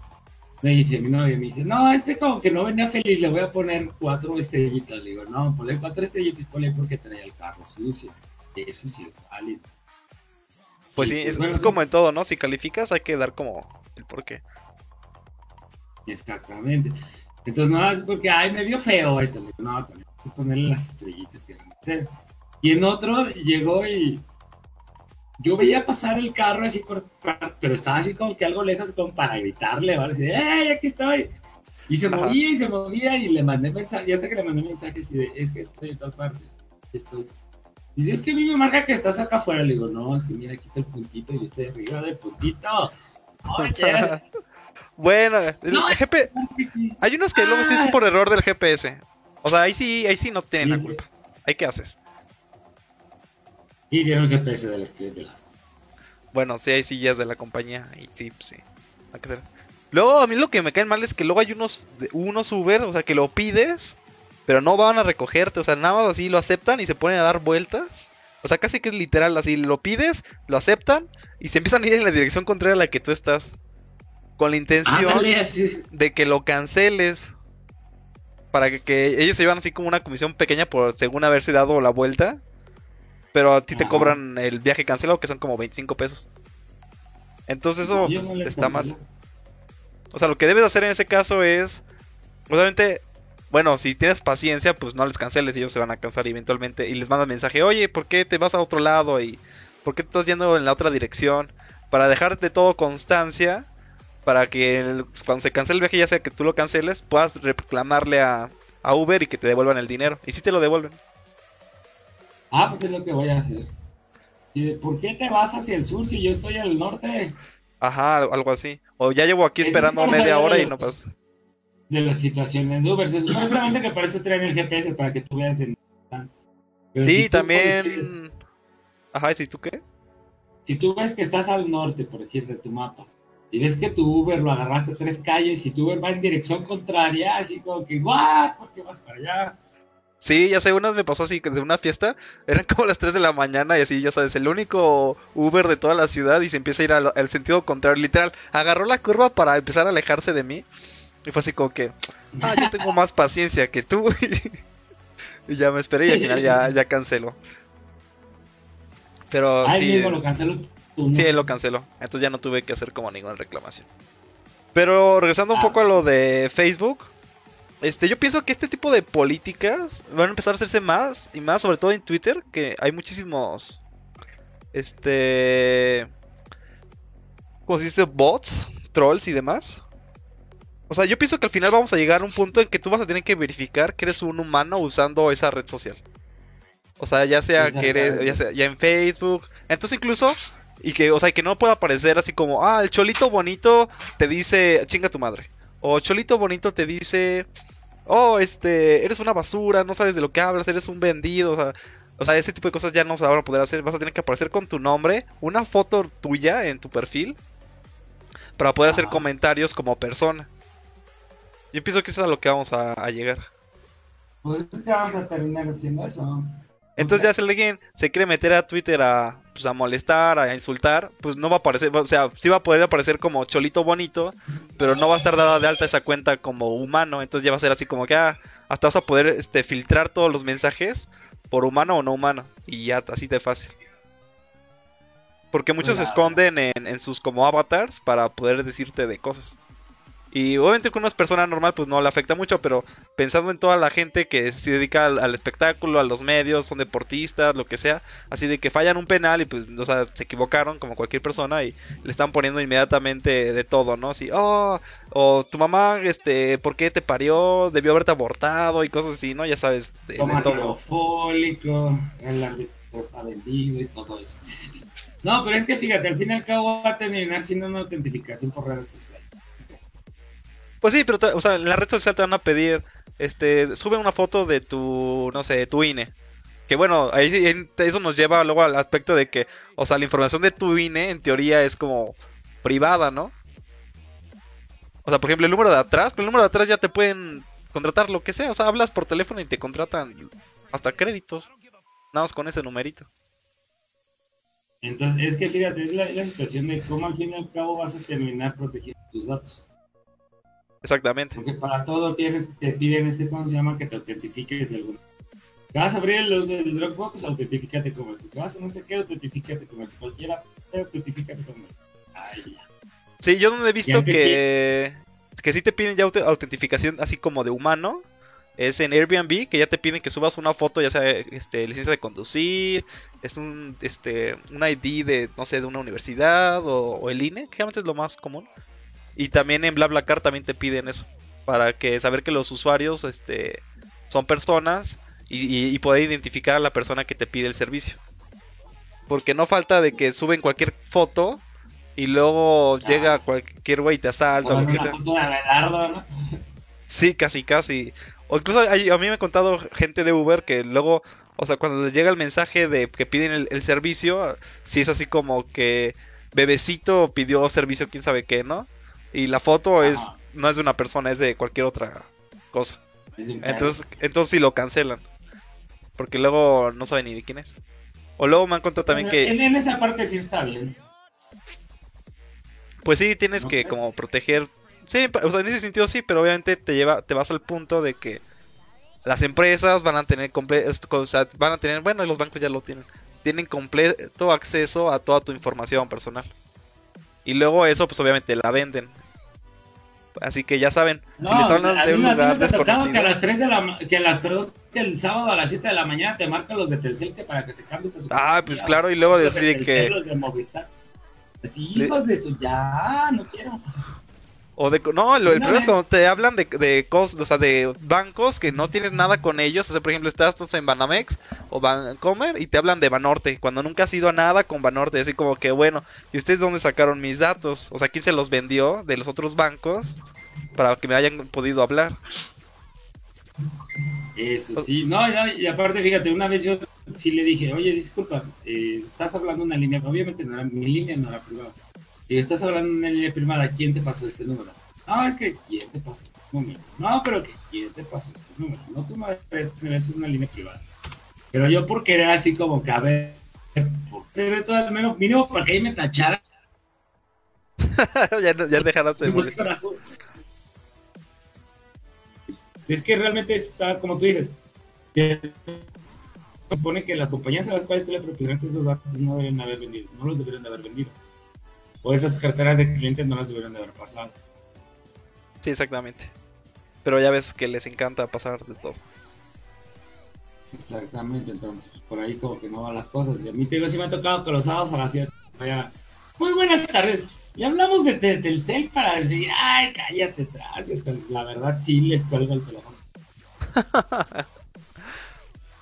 Speaker 2: me dice mi novia, me dice, no, este como que no venía feliz, le voy a poner cuatro estrellitas. Le digo, no, ponle cuatro estrellitas, ponle porque traía el carro sucio. Eso sí es válido.
Speaker 1: Pues sí,
Speaker 2: pues,
Speaker 1: es, como en todo, ¿no? Si calificas hay que dar como el porqué.
Speaker 2: Exactamente. Entonces, no, es porque, ay, me vio feo eso. No, hay que ponerle las estrellitas que deben ser. Y en otro llegó y yo veía pasar el carro así por, pero estaba así como que algo lejos como para gritarle, ¿vale? Así, ¡Ey, aquí estoy! Y se
Speaker 1: Ajá.
Speaker 2: movía y se movía y le mandé mensaje, ya sé que le mandé mensaje así de, es que estoy en tal parte, estoy. Y dice, es que a mí me marca que estás acá afuera. Le digo, no, es que mira, aquí está el puntito y estoy arriba del puntito. Oye, *laughs*
Speaker 1: Bueno, el
Speaker 2: No.
Speaker 1: GP hay unos que luego sí es
Speaker 2: Ah.
Speaker 1: por error del GPS. O sea, ahí sí, ahí sí no tienen la
Speaker 2: Sí.
Speaker 1: culpa. ¿Ahí qué haces?
Speaker 2: Y dieron el GPS de las de las.
Speaker 1: Bueno, sí hay sillas de la compañía y sí, pues sí. Hay que hacer. Luego a mí lo que me cae mal es que luego hay unos unos Uber, o sea, que lo pides, pero no van a recogerte, o sea, nada más así lo aceptan y se ponen a dar vueltas. O sea, casi que es literal, así lo pides, lo aceptan y se empiezan a ir en la dirección contraria a la que tú estás. Con la intención
Speaker 2: Ándale,
Speaker 1: de que lo canceles. Para que, que ellos se llevan así como una comisión pequeña por según haberse dado la vuelta. Pero a ti te cobran el viaje cancelado, que son como 25 pesos. Entonces eso pues,
Speaker 2: no
Speaker 1: está
Speaker 2: cancelo.
Speaker 1: mal. O sea, lo que debes hacer en ese caso es, obviamente, bueno, si tienes paciencia, pues no les canceles, ellos se van a cansar eventualmente y les mandas mensaje, oye, ¿por qué te vas a otro lado? y ¿por qué te estás yendo en la otra dirección? Para dejarte todo constancia, para que el- cuando se cancele el viaje, ya sea que tú lo canceles, puedas reclamarle a, a Uber y que te devuelvan el dinero. Y si te lo devuelven.
Speaker 2: Ah, pues es lo que voy a hacer. ¿Por qué te vas hacia el sur si yo estoy al norte?
Speaker 1: Ajá, algo así. O ya llevo aquí esperando media hora y no pasa.
Speaker 2: De las situaciones de Uber. Precisamente que para eso traen el GPS, para que tú veas en. Pero si
Speaker 1: Sí,
Speaker 2: quieres-
Speaker 1: también Ajá, ¿y si tú qué?
Speaker 2: Si tú ves que estás al norte, por decir, de tu mapa, y ves que tu Uber lo agarraste tres calles y tu Uber va en dirección contraria, así como que, ¿what? ¿Por qué vas para allá?
Speaker 1: Sí, ya sé, unas me pasó así que de una fiesta, *laughs* eran como las 3 de la mañana y así, ya sabes, el único Uber de toda la ciudad y se empieza a ir al, al sentido contrario, literal, agarró la curva para empezar a alejarse de mí y fue así como que, ah, yo tengo más paciencia que tú *laughs* y ya me esperé y al final ya, ya canceló. Pero
Speaker 2: Ay,
Speaker 1: sí,
Speaker 2: mismo lo canceló
Speaker 1: sí, él lo canceló, entonces ya no tuve que hacer como ninguna reclamación. Pero regresando un
Speaker 2: Ah.
Speaker 1: poco a lo de Facebook, este, yo pienso que este tipo de políticas van a empezar a hacerse más y más, sobre todo en Twitter, que hay muchísimos, este, ¿cómo se dice? Bots, trolls y demás. O sea, yo pienso que al final vamos a llegar a un punto en que tú vas a tener que verificar que eres un humano usando esa red social. O sea, ya sea que eres, ya sea ya en Facebook, entonces incluso y que, o sea, que no pueda aparecer así como, ah, el cholito bonito te dice, chinga tu madre. O Cholito Bonito te dice, oh, este, eres una basura, no sabes de lo que hablas, eres un vendido, o sea, o sea, ese tipo de cosas ya no se van a poder hacer, vas a tener que aparecer con tu nombre, una foto tuya en tu perfil, para poder hacer comentarios como persona. Yo pienso que eso es a lo que vamos a, a llegar.
Speaker 2: Pues es que vamos a terminar haciendo eso.
Speaker 1: Entonces ya si alguien se quiere meter a Twitter a, pues, a molestar, a insultar, pues no va a aparecer, o sea, sí va a poder aparecer como Cholito Bonito, pero no va a estar dada de alta esa cuenta como humano, entonces ya va a ser así como que ah, hasta vas a poder este, filtrar todos los mensajes por humano o no humano, y ya así de fácil. Porque muchos se esconden en, en sus como avatars para poder decirte de cosas. Y obviamente con una persona normal pues no le afecta mucho, pero pensando en toda la gente que se dedica al, al espectáculo, a los medios, son deportistas, lo que sea, así de que fallan un penal y pues, o sea, se equivocaron como cualquier persona y le están poniendo inmediatamente de todo, ¿no? Así, oh, o tu mamá, este, ¿por qué te parió? Debió haberte abortado y cosas así, ¿no? Ya sabes, de, de todo.
Speaker 2: fólico, el árbitro está vendido y todo eso. *laughs* No, pero es que fíjate, al fin y al cabo va a terminar siendo una autentificación por redes sociales.
Speaker 1: Pues sí, pero, o sea, en la red social te van a pedir, este, sube una foto de tu, no sé, tu INE. Que bueno, ahí eso nos lleva luego al aspecto de que, o sea, la información de tu INE en teoría es como privada, ¿no? O sea, por ejemplo, el número de atrás, con el número de atrás ya te pueden contratar lo que sea, o sea, hablas por teléfono y te contratan hasta créditos. Nada más con ese numerito.
Speaker 2: Entonces, es que fíjate, es la situación de cómo al fin y al cabo vas a terminar protegiendo tus datos.
Speaker 1: Exactamente.
Speaker 2: Porque para todo tienes, te piden este, ¿cómo se llama? Que te autentifiques de alguna. Que vas a abrir el, el Dropbox, autentifícate como esto. Que vas a no sé qué, autentifícate como esto. Cualquiera, autentifícate como esto. Ay, ya.
Speaker 1: Sí, yo donde he visto que, que sí te piden ya aut- autentificación así como de humano. Es en Airbnb, que ya te piden que subas una foto, ya sea este, licencia de conducir, es un este un ID de, no sé, de una universidad o, o el INE, que realmente es lo más común. Y también en BlaBlaCar también te piden eso, para que saber que los usuarios este son personas y, y- y poder identificar a la persona que te pide el servicio. Porque no falta de que suben cualquier foto y luego
Speaker 2: Ah.
Speaker 1: llega cualquier güey y te asalta o que sea.
Speaker 2: ¿no?
Speaker 1: Sí, casi, casi. O incluso hay- a mí me ha contado gente de Uber que luego, o sea, cuando les llega el mensaje de que piden el, el servicio, si es así como que bebecito pidió servicio, quién sabe qué, ¿no? Y la foto es no es de una persona, es de cualquier otra cosa. Entonces, entonces sí lo cancelan. Porque luego no saben ni de quién es. O luego me han contado también
Speaker 2: Bueno,
Speaker 1: que,
Speaker 2: En, en esa parte sí está bien.
Speaker 1: pues sí, tienes
Speaker 2: ¿No
Speaker 1: que
Speaker 2: crees?
Speaker 1: como proteger. Sí, o sea, en ese sentido sí, pero obviamente te lleva, te vas al punto de que las empresas van a tener comple- o sea, van a tener, bueno, y los bancos ya lo tienen, tienen completo acceso a toda tu información personal. Y luego eso, pues obviamente la venden. Así que ya saben,
Speaker 2: No,
Speaker 1: si les hablan de un lugar desconocido.
Speaker 2: que a las 3 de la que a las perdón, que el sábado a las 7 de la mañana te marcan los de Telcel que para que te cambies a su
Speaker 1: Ah, pues claro, y luego
Speaker 2: de
Speaker 1: decir
Speaker 2: Telcel,
Speaker 1: que
Speaker 2: los de Movistar. Así,
Speaker 1: Le-
Speaker 2: hijos de su ya, no quiero.
Speaker 1: O de, no, lo, el
Speaker 2: Una
Speaker 1: problema es cuando te hablan de, de cosas, o sea, de bancos que no tienes nada con ellos. O sea, por ejemplo, estás en Banamex o Bancomer y te hablan de Banorte, cuando nunca has ido a nada con Banorte. Así como que, bueno, ¿y ustedes dónde sacaron mis datos? O sea, ¿quién se los vendió de los otros bancos para que me hayan podido hablar?
Speaker 2: Eso sí, no, no, y aparte, fíjate, una vez yo sí le dije, oye, disculpa, eh, estás hablando una línea, obviamente no era mi línea, no era privada. Y estás hablando una línea privada, ¿quién te pasó este número? No, es que ¿quién te pasó este número? No, pero que ¿quién te pasó este número? No, tú me es una línea privada. Pero yo por querer así como que, a ver, por ser todo al menos mínimo para que ahí me tachara. *laughs*
Speaker 1: ya, ya dejarás de molestar.
Speaker 2: Es que realmente está, como tú dices, supone que las compañías a las cuales tú le proporcionaste esos datos no deberían haber vendido, no los deberían de haber vendido. O esas carteras de clientes no las deberían de haber pasado.
Speaker 1: Sí, exactamente. Pero ya ves que les encanta pasar de todo.
Speaker 2: Exactamente, entonces, por ahí como que no van las cosas. Y a mí te digo, sí me ha tocado que los sábados a las 7 vaya. Muy buenas tardes. Y hablamos de, Telcel para decir, ay, cállate atrás. La verdad, sí les cuelgo el teléfono. *laughs*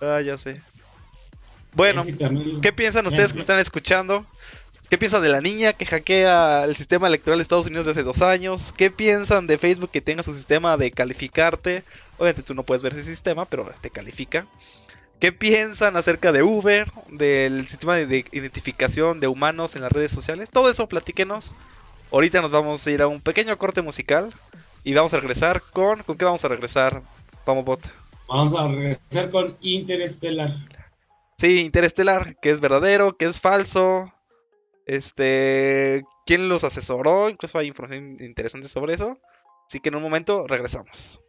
Speaker 1: ah, ya sé. Bueno, ¿qué piensan ustedes que están escuchando? ¿Qué piensan de la niña que hackea el sistema electoral de Estados Unidos desde dos años? ¿Qué piensan de Facebook que tenga su sistema de calificarte? Obviamente tú no puedes ver ese sistema, pero te califica. ¿Qué piensan acerca de Uber, del sistema de identificación de humanos en las redes sociales? Todo eso platíquenos. Ahorita nos vamos a ir a un pequeño corte musical y vamos a regresar con... ¿Con qué vamos a regresar, Vamos Bot?
Speaker 2: Vamos a regresar con Interestelar.
Speaker 1: Sí, Interestelar, que es verdadero, que es falso. Este, quién los asesoró, incluso hay información interesante sobre eso. Así que en un momento regresamos.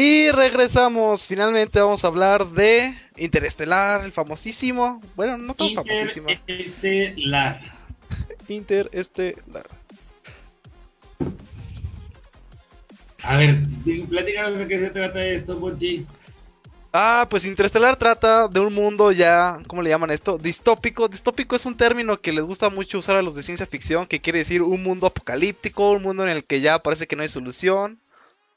Speaker 1: Y regresamos, finalmente vamos a hablar de Interestelar, el famosísimo, bueno, no tan famosísimo.
Speaker 2: Interestelar. *laughs*
Speaker 1: Interestelar.
Speaker 2: A ver, platícanos de qué se trata esto, Bonchi.
Speaker 1: Ah, pues Interestelar trata de un mundo ya, ¿cómo le llaman esto? Distópico. Distópico es un término que les gusta mucho usar a los de ciencia ficción, que quiere decir un mundo apocalíptico, un mundo en el que ya parece que no hay solución,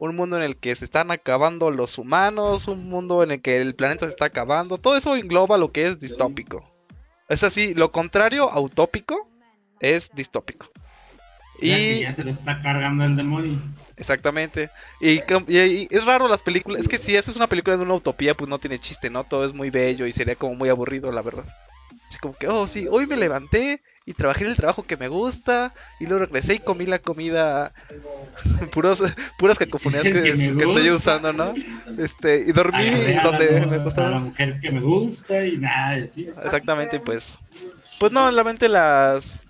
Speaker 1: un mundo en el que se están acabando los humanos, un mundo en el que el planeta se está acabando. Todo eso engloba lo que es distópico. Es así, lo contrario a utópico es distópico.
Speaker 2: Y ya se le está cargando el demonio.
Speaker 1: Exactamente. Y, es raro las películas. Es que si haces una película de una utopía, pues no tiene chiste, ¿no? Todo es muy bello y sería como muy aburrido, la verdad. Así como que, oh, sí, hoy me levanté y trabajé en el trabajo que me gusta y luego regresé y comí la comida *laughs* puros, puras cacofonías que, estoy usando, ¿no? Este, y dormí donde me
Speaker 2: gustaba. la mujer que me gusta y nada,
Speaker 1: Exactamente, pues pues no, realmente las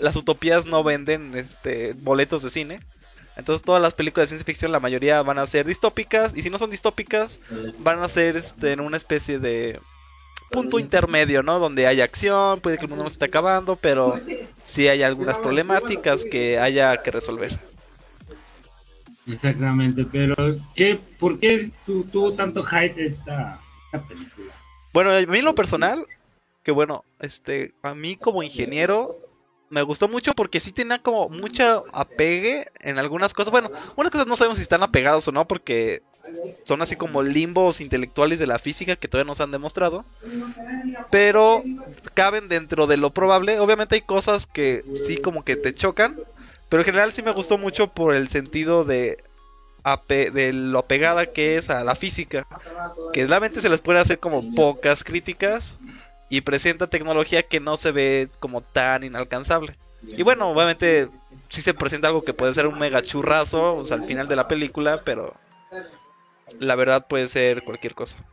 Speaker 1: las, utopías no venden este boletos de cine. Entonces todas las películas de ciencia ficción, la mayoría van a ser distópicas y si no son distópicas, van a ser este, en una especie de punto intermedio, ¿no? Donde hay acción, puede que el mundo no se esté acabando, pero sí hay algunas problemáticas que haya que resolver.
Speaker 2: Exactamente, pero ¿qué, ¿por qué tuvo tanto hype esta, película?
Speaker 1: Bueno, a mí en lo personal, que bueno, este, a mí como ingeniero me gustó mucho porque sí tenía como mucho apegue en algunas cosas. Bueno, unas cosas no sabemos si están apegados o no porque son así como limbos intelectuales de la física que todavía no se han demostrado. Pero caben dentro de lo probable. Obviamente hay cosas que sí como que te chocan. Pero en general sí me gustó mucho por el sentido de, de lo apegada que es a la física. Que realmente se les puede hacer como pocas críticas. Y presenta tecnología que no se ve como tan inalcanzable. Y bueno, obviamente sí se presenta algo que puede ser un mega churrazo al final de la película, pero la verdad puede ser cualquier cosa.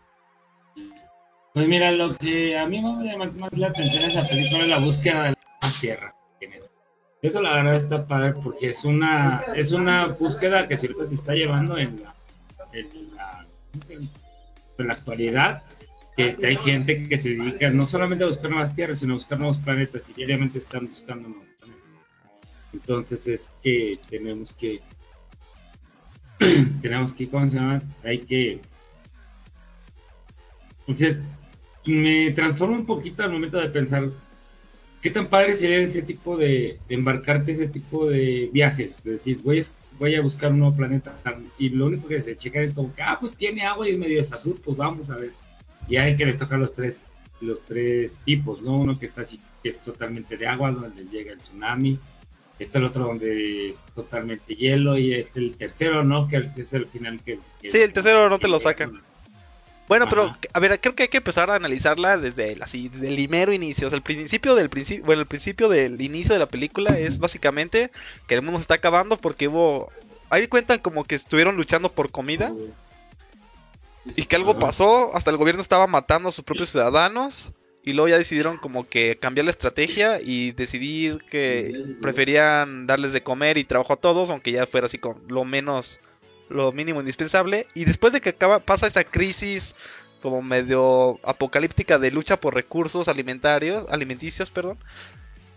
Speaker 2: Pues mira, lo que a mí me llama más la atención es la película la búsqueda de las tierras. Eso la verdad está padre porque es una es una búsqueda que siempre se está llevando en la, en la, en la actualidad que hay gente que se dedica no solamente a buscar nuevas tierras, sino a buscar nuevos planetas y diariamente están buscando nuevos planetas. Entonces es que tenemos que *clears throat* tenemos que, ¿cómo se llama? Hay que... O sea, me transforma un poquito al momento de pensar qué tan padre sería ese tipo de, embarcarte ese tipo de viajes. Es decir, voy a, voy a buscar un nuevo planeta y lo único que se checa es como que, ah, pues tiene agua y es medio azul, pues vamos a ver. Y hay que les tocar los tres, los tres tipos, ¿no? Uno que está así, que es totalmente de agua, donde les llega el tsunami, Está el otro donde es totalmente hielo y es el tercero, ¿no? Que es el final que...
Speaker 1: sí, el tercero no te lo sacan. Bueno, pero a ver, creo que hay que empezar a analizarla desde el, así, desde el mero inicio. O sea, el principio del principio, bueno, el principio del inicio de la película es básicamente que el mundo se está acabando porque hubo, ahí cuentan como que estuvieron luchando por comida y que algo pasó, hasta el gobierno estaba matando a sus propios ciudadanos y luego ya decidieron como que cambiar la estrategia y decidir que preferían darles de comer y trabajo a todos, aunque ya fuera así con lo menos, lo mínimo indispensable. Y después de que acaba, pasa esa crisis como medio apocalíptica de lucha por recursos alimentarios, alimenticios, perdón,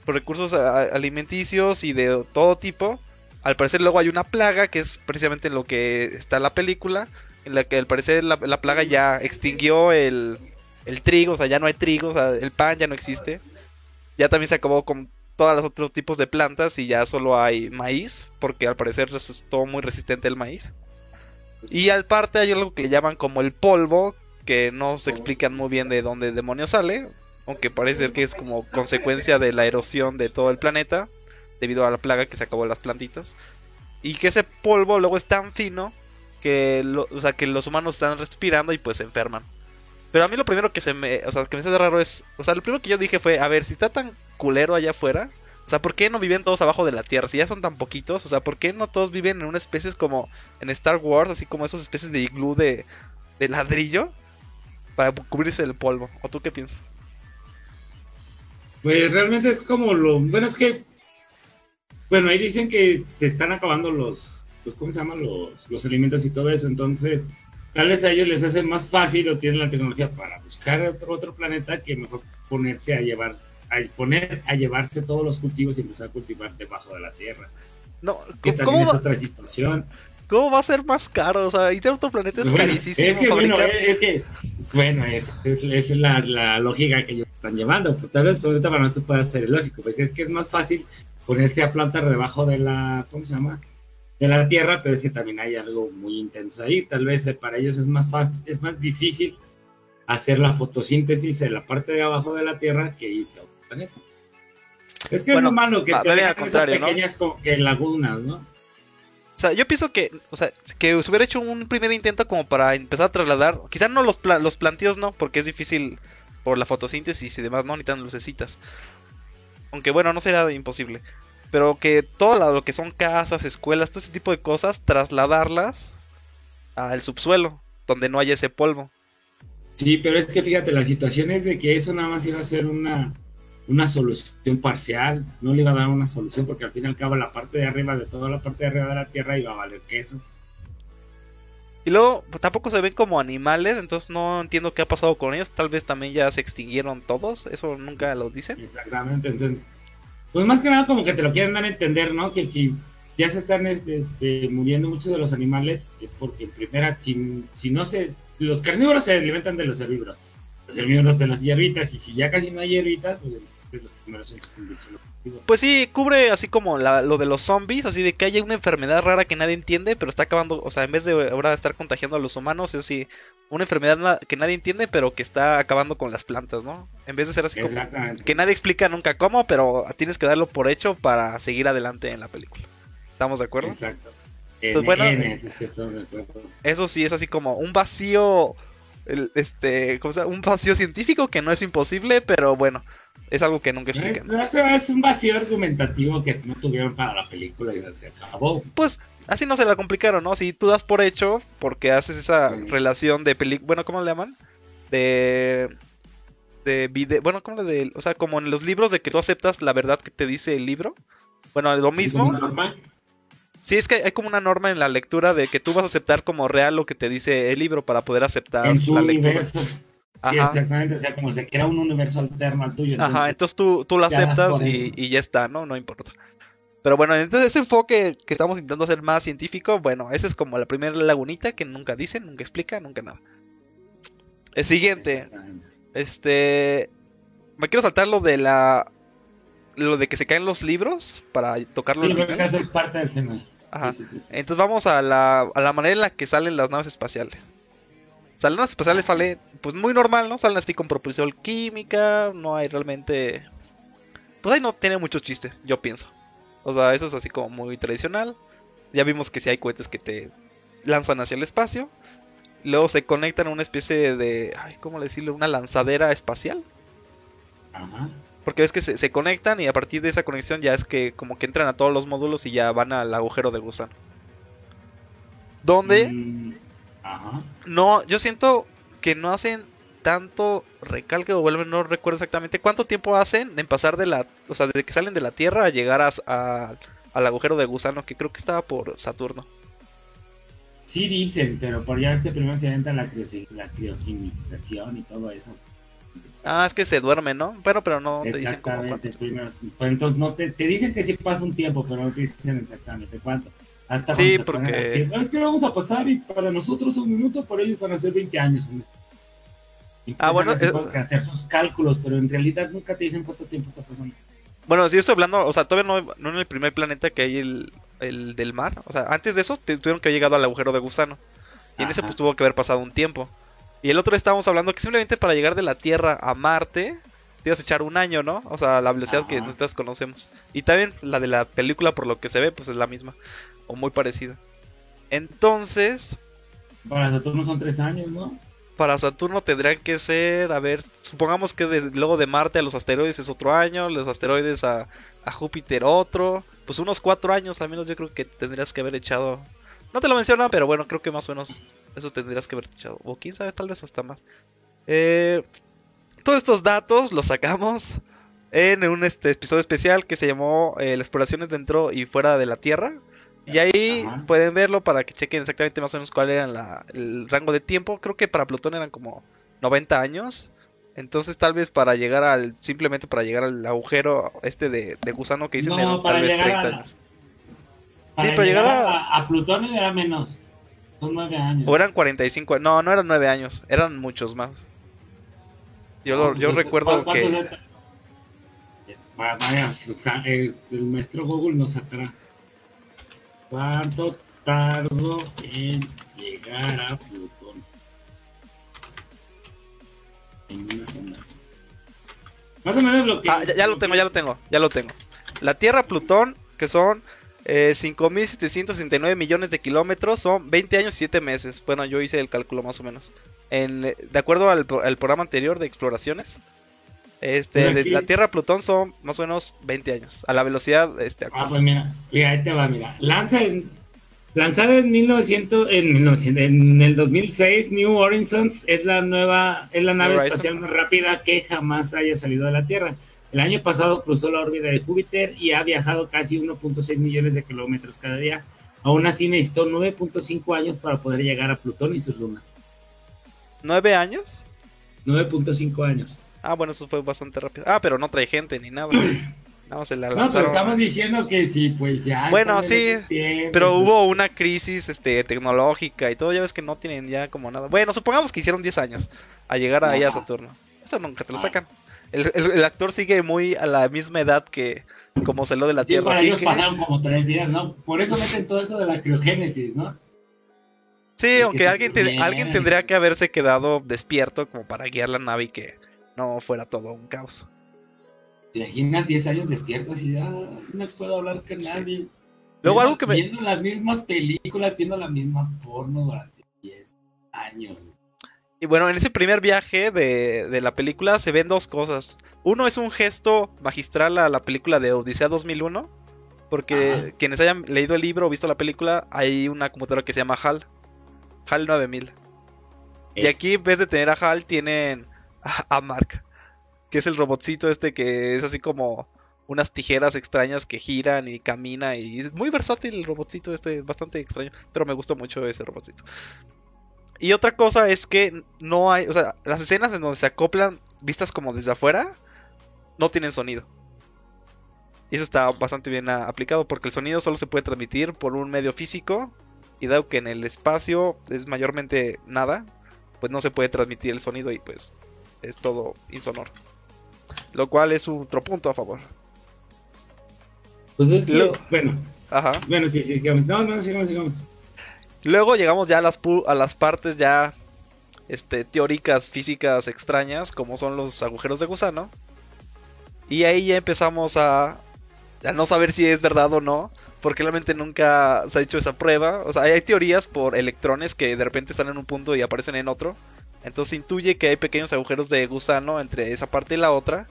Speaker 1: por recursos alimenticios y de todo tipo. Al parecer luego hay una plaga, que es precisamente lo que está en la película, en la que al parecer la plaga ya extinguió el, el trigo, o sea, ya no hay trigo, o sea, el pan ya no existe. Ya también se acabó con todos los otros tipos de plantas y ya solo hay maíz, porque al parecer es todo muy resistente el maíz. Y al parte hay algo que le llaman como el polvo, que no se explican muy bien de dónde demonios sale, aunque parece que es como consecuencia de la erosión de todo el planeta, debido a la plaga que se acabó en las plantitas. Y que ese polvo luego es tan fino que, o sea, que los humanos están respirando y pues se enferman. Pero a mí lo primero que se me, o sea, que me hace raro es, o sea, lo primero que yo dije fue, a ver, si está tan culero allá afuera, o sea, ¿por qué no viven todos abajo de la Tierra? Si ya son tan poquitos, o sea, ¿por qué no todos viven en una especie como en Star Wars, así como esas especies de iglú de, de ladrillo para cubrirse del polvo? ¿O tú qué piensas?
Speaker 2: Pues realmente es como lo, bueno, es que, bueno, ahí dicen que se están acabando los, pues, ¿cómo se llaman? Los, los alimentos y todo eso. Entonces, tal vez a ellos les hace más fácil o tienen la tecnología para buscar otro, otro planeta que mejor ponerse a llevar, a poner a llevarse todos los cultivos y empezar a cultivar debajo de la tierra.
Speaker 1: No, ¿cómo,
Speaker 2: es
Speaker 1: va,
Speaker 2: otra situación.
Speaker 1: cómo va a ser más caro? O sea, ir a otro planeta es
Speaker 2: Bueno,
Speaker 1: carísimo
Speaker 2: es que, bueno, es que, bueno, es, es, es la, la lógica que ellos están llevando. Pues, tal vez ahorita para nosotros pueda ser ilógico. Pues es que es más fácil ponerse a plantar debajo de la, ¿cómo se llama? De la tierra, pero es que también hay algo muy intenso ahí. Tal vez eh, para ellos es más fácil, es más difícil hacer la fotosíntesis en la parte de abajo de la tierra que irse a otro planeta. Es que
Speaker 1: Bueno,
Speaker 2: es lo malo que
Speaker 1: va-
Speaker 2: te
Speaker 1: al contrario, ¿no?
Speaker 2: pequeñas como que lagunas, ¿no?
Speaker 1: O sea, yo pienso que, o sea, que se hubiera hecho un primer intento como para empezar a trasladar, quizás no los, pla- los plantíos no, porque es difícil por la fotosíntesis y demás, no necesitan lucecitas. Aunque bueno, no será imposible. Pero que todo lo que son casas, escuelas, todo ese tipo de cosas, trasladarlas al subsuelo, donde no haya ese polvo.
Speaker 2: Sí, pero es que fíjate, la situación es de que eso nada más iba a ser una, una solución parcial, no le iba a dar una solución porque al fin y al cabo la parte de arriba de toda la parte de arriba de la Tierra iba a valer queso.
Speaker 1: Y luego pues, tampoco se ven como animales, entonces no entiendo qué ha pasado con ellos. Tal vez también ya se extinguieron todos, eso nunca lo dicen.
Speaker 2: Exactamente, entonces, pues más que nada como que te lo quieren dar a entender, ¿no? Que si ya se están este, este, muriendo muchos de los animales es porque en primera, si, si no se, los carnívoros se alimentan de los herbívoros, los herbívoros de las hierbitas y si ya casi no hay hierbitas, pues
Speaker 1: Pues sí, cubre así como la- lo de los zombies, así de que haya una enfermedad rara que nadie entiende, pero está acabando, o sea, en vez de ahora estar contagiando a los humanos, es así, una enfermedad que nadie entiende, pero que está acabando con las plantas, ¿no? En vez de ser así como que nadie explica nunca cómo, pero tienes que darlo por hecho para seguir adelante en la película. ¿Estamos de acuerdo?
Speaker 2: Exacto.
Speaker 1: Entonces,
Speaker 2: En-
Speaker 1: bueno,
Speaker 2: en eso sí
Speaker 1: es así como un vacío, este, ¿cómo se llama? Un vacío científico que no es imposible, pero bueno, es algo que nunca explican.
Speaker 2: Es, es un vacío argumentativo que no tuvieron para la película y se acabó.
Speaker 1: Pues así no se la complicaron, ¿no? Si tú das por hecho, porque haces esa
Speaker 2: Sí.
Speaker 1: relación de película, bueno, ¿cómo le llaman? De de video, bueno, ¿cómo le de, o sea, como en los libros de que tú aceptas la verdad que te dice el libro. Bueno, lo mismo.
Speaker 2: Como.
Speaker 1: Sí, es que hay como una norma en la lectura de que tú vas a aceptar como real lo que te dice el libro para poder aceptar
Speaker 2: En
Speaker 1: la lectura.
Speaker 2: universo. Sí,
Speaker 1: Ajá.
Speaker 2: exactamente. O sea, como se crea un universo alterno al tuyo.
Speaker 1: Ajá,
Speaker 2: entonces-
Speaker 1: tú, tú lo aceptas y, y ya está, ¿no? No importa. Pero bueno, entonces ese enfoque que estamos intentando hacer más científico, bueno, esa es como la primera lagunita que nunca dicen, nunca explican, nunca nada. El siguiente, este... Me quiero saltar lo de la... Lo de que se caen los libros para tocarlo
Speaker 2: Sí, creo que eso es parte del final.
Speaker 1: Ajá.
Speaker 2: Sí, sí, sí.
Speaker 1: Entonces vamos a la, a la manera en la que salen las naves espaciales. O sea, las espaciales salen pues muy normal, ¿no? Salen así con propulsión química, no hay realmente... Pues ahí no tiene mucho chiste, yo pienso. O sea, eso es así como muy tradicional. Ya vimos que si hay cohetes que te lanzan hacia el espacio. Luego se conectan a una especie de... Ay, ¿cómo decirlo? Una lanzadera espacial.
Speaker 2: Ajá.
Speaker 1: Porque ves que se, se conectan y a partir de esa conexión ya es que como que entran a todos los módulos y ya van al agujero de gusano. Donde...
Speaker 2: Mm, Ajá.
Speaker 1: No, yo siento que no hacen tanto recalque o vuelven, no recuerdo exactamente cuánto tiempo hacen en pasar de la, o sea, desde que salen de la Tierra a llegar a, a- al agujero de gusano, que creo que estaba por Saturno.
Speaker 2: Sí dicen, pero por ya este primero se entra la, la criogenización y todo eso.
Speaker 1: Ah, es que se duerme, ¿no? Pero, pero no te dicen
Speaker 2: exactamente.
Speaker 1: cuánto.
Speaker 2: primero. Pues entonces no te, te dicen que sí pasa un tiempo, pero no te dicen exactamente cuánto. Hasta
Speaker 1: Sí, porque-
Speaker 2: decir, "No, es que vamos a pasar y para nosotros un minuto, para ellos van a ser 20 años. en esto". Y
Speaker 1: Ah, bueno, es-
Speaker 2: hacer sus cálculos, pero en realidad nunca te dicen cuánto tiempo está pasando.
Speaker 1: Bueno, si yo estoy hablando, o sea, todavía no, no en el primer planeta que hay el, el del mar. O sea, antes de eso tuvieron que haber llegado al agujero de gusano. Y en ese pues tuvo que haber pasado un tiempo. Y el otro estábamos hablando que simplemente para llegar de la Tierra a Marte te ibas a echar un año, ¿no? O sea, la velocidad que nosotros conocemos. Y también la de la película, por lo que se ve, pues es la misma. O muy parecida. Entonces,
Speaker 2: Para Saturno son 3 años, ¿no?
Speaker 1: para Saturno tendrían que ser, a ver, supongamos que de- luego de Marte a los asteroides es otro año, los asteroides a, a Júpiter otro, pues unos cuatro años al menos yo creo que tendrías que haber echado. No te lo mencionan, pero bueno, creo que más o menos eso tendrías que haber echado. O quién sabe, tal vez hasta más. Eh, todos estos datos los sacamos en un este, episodio especial que se llamó eh, Las exploraciones dentro y fuera de la Tierra. Y ahí pueden verlo para que chequen exactamente más o menos cuál era el rango de tiempo. Creo que para Plutón eran como 90 años. Entonces tal vez para llegar al, simplemente para llegar al agujero este de, gusano que dicen
Speaker 2: no, tal vez 30 años.
Speaker 1: sí, pero llegar a...
Speaker 2: a... Plutón era menos. Son 9 años.
Speaker 1: O eran 45, no, no eran 9 años, eran muchos más. Yo, yo pues, recuerdo que...
Speaker 2: Vaya, el, el maestro Google nos sacará. ¿Cuánto tardo en llegar a Plutón? En una semana. Más o menos lo que.
Speaker 1: Ah, ya, lo tengo, ya lo tengo, ya lo tengo. La Tierra Plutón, que son eh, 5.769 millones de kilómetros, son 20 años y 7 meses. Bueno, yo hice el cálculo más o menos. En, de acuerdo al, al programa anterior de exploraciones, este, de la Tierra a Plutón son más o menos 20 años. A la velocidad. Este,
Speaker 2: ah, pues mira, mira, ahí te va, mira. Lanza en, lanzada en 1900, en 1900, en el 2006, New Horizons es la nueva, es la nave espacial más rápida que jamás haya salido de la Tierra. El año pasado cruzó la órbita de Júpiter y ha viajado casi 1.6 millones de kilómetros cada día. Aún así necesitó 9.5 años para poder llegar a Plutón y sus lunas.
Speaker 1: ¿9 años?
Speaker 2: 9.5 años.
Speaker 1: Ah, bueno, eso fue bastante rápido. Ah, pero no trae gente ni nada. *clears throat*
Speaker 2: No, se la. No, pero estamos diciendo que sí, pues ya.
Speaker 1: Bueno, sí, pero hubo una crisis este, tecnológica y todo. Ya ves que no tienen ya como nada. Bueno, supongamos que hicieron 10 años a llegar ahí a Saturno. Eso nunca te lo sacan. El, actor sigue muy a la misma edad que como se lo de la
Speaker 2: sí,
Speaker 1: Tierra.
Speaker 2: Para ellos pasaron como 3 días, ¿no? Por eso meten todo eso de la criogénesis, ¿no?
Speaker 1: Sí, aunque alguien, alguien tendría que haberse quedado despierto como para guiar la nave y que no fuera todo un caos.
Speaker 2: ¿Te imaginas 10 años despiertos y ya no puedo hablar con nadie?
Speaker 1: Luego algo que me...
Speaker 2: Viendo las mismas películas, viendo la misma porno durante 10 años.
Speaker 1: Y bueno, en ese primer viaje de, de, la película se ven dos cosas. Uno es un gesto magistral a la película de Odisea 2001. Porque quienes hayan leído el libro o visto la película, hay una computadora que se llama HAL. HAL 9000. Y eh. aquí en vez de tener a HAL, tienen *laughs* a, Mark, que es el robotcito este que es así como unas tijeras extrañas que giran y camina y es muy versátil el robotcito este, bastante extraño, pero me gustó mucho ese robotcito. Y otra cosa es que no hay, o sea, las escenas en donde se acoplan vistas como desde afuera no tienen sonido. Y eso está bastante bien aplicado porque el sonido solo se puede transmitir por un medio físico y dado que en el espacio es mayormente nada, pues no se puede transmitir el sonido y pues es todo insonoro. Lo cual es otro punto a favor.
Speaker 2: Pues es bueno. Ajá. Bueno, sí, sí, sigamos. No, no, sigamos, sigamos.
Speaker 1: Luego llegamos ya a las, a las partes ya este, teóricas, físicas extrañas, como son los agujeros de gusano. Y ahí ya empezamos a, a no saber si es verdad o no, porque realmente nunca se ha hecho esa prueba. O sea, hay teorías por electrones que de repente están en un punto y aparecen en otro. Entonces intuye que hay pequeños agujeros de gusano entre esa parte y la otra.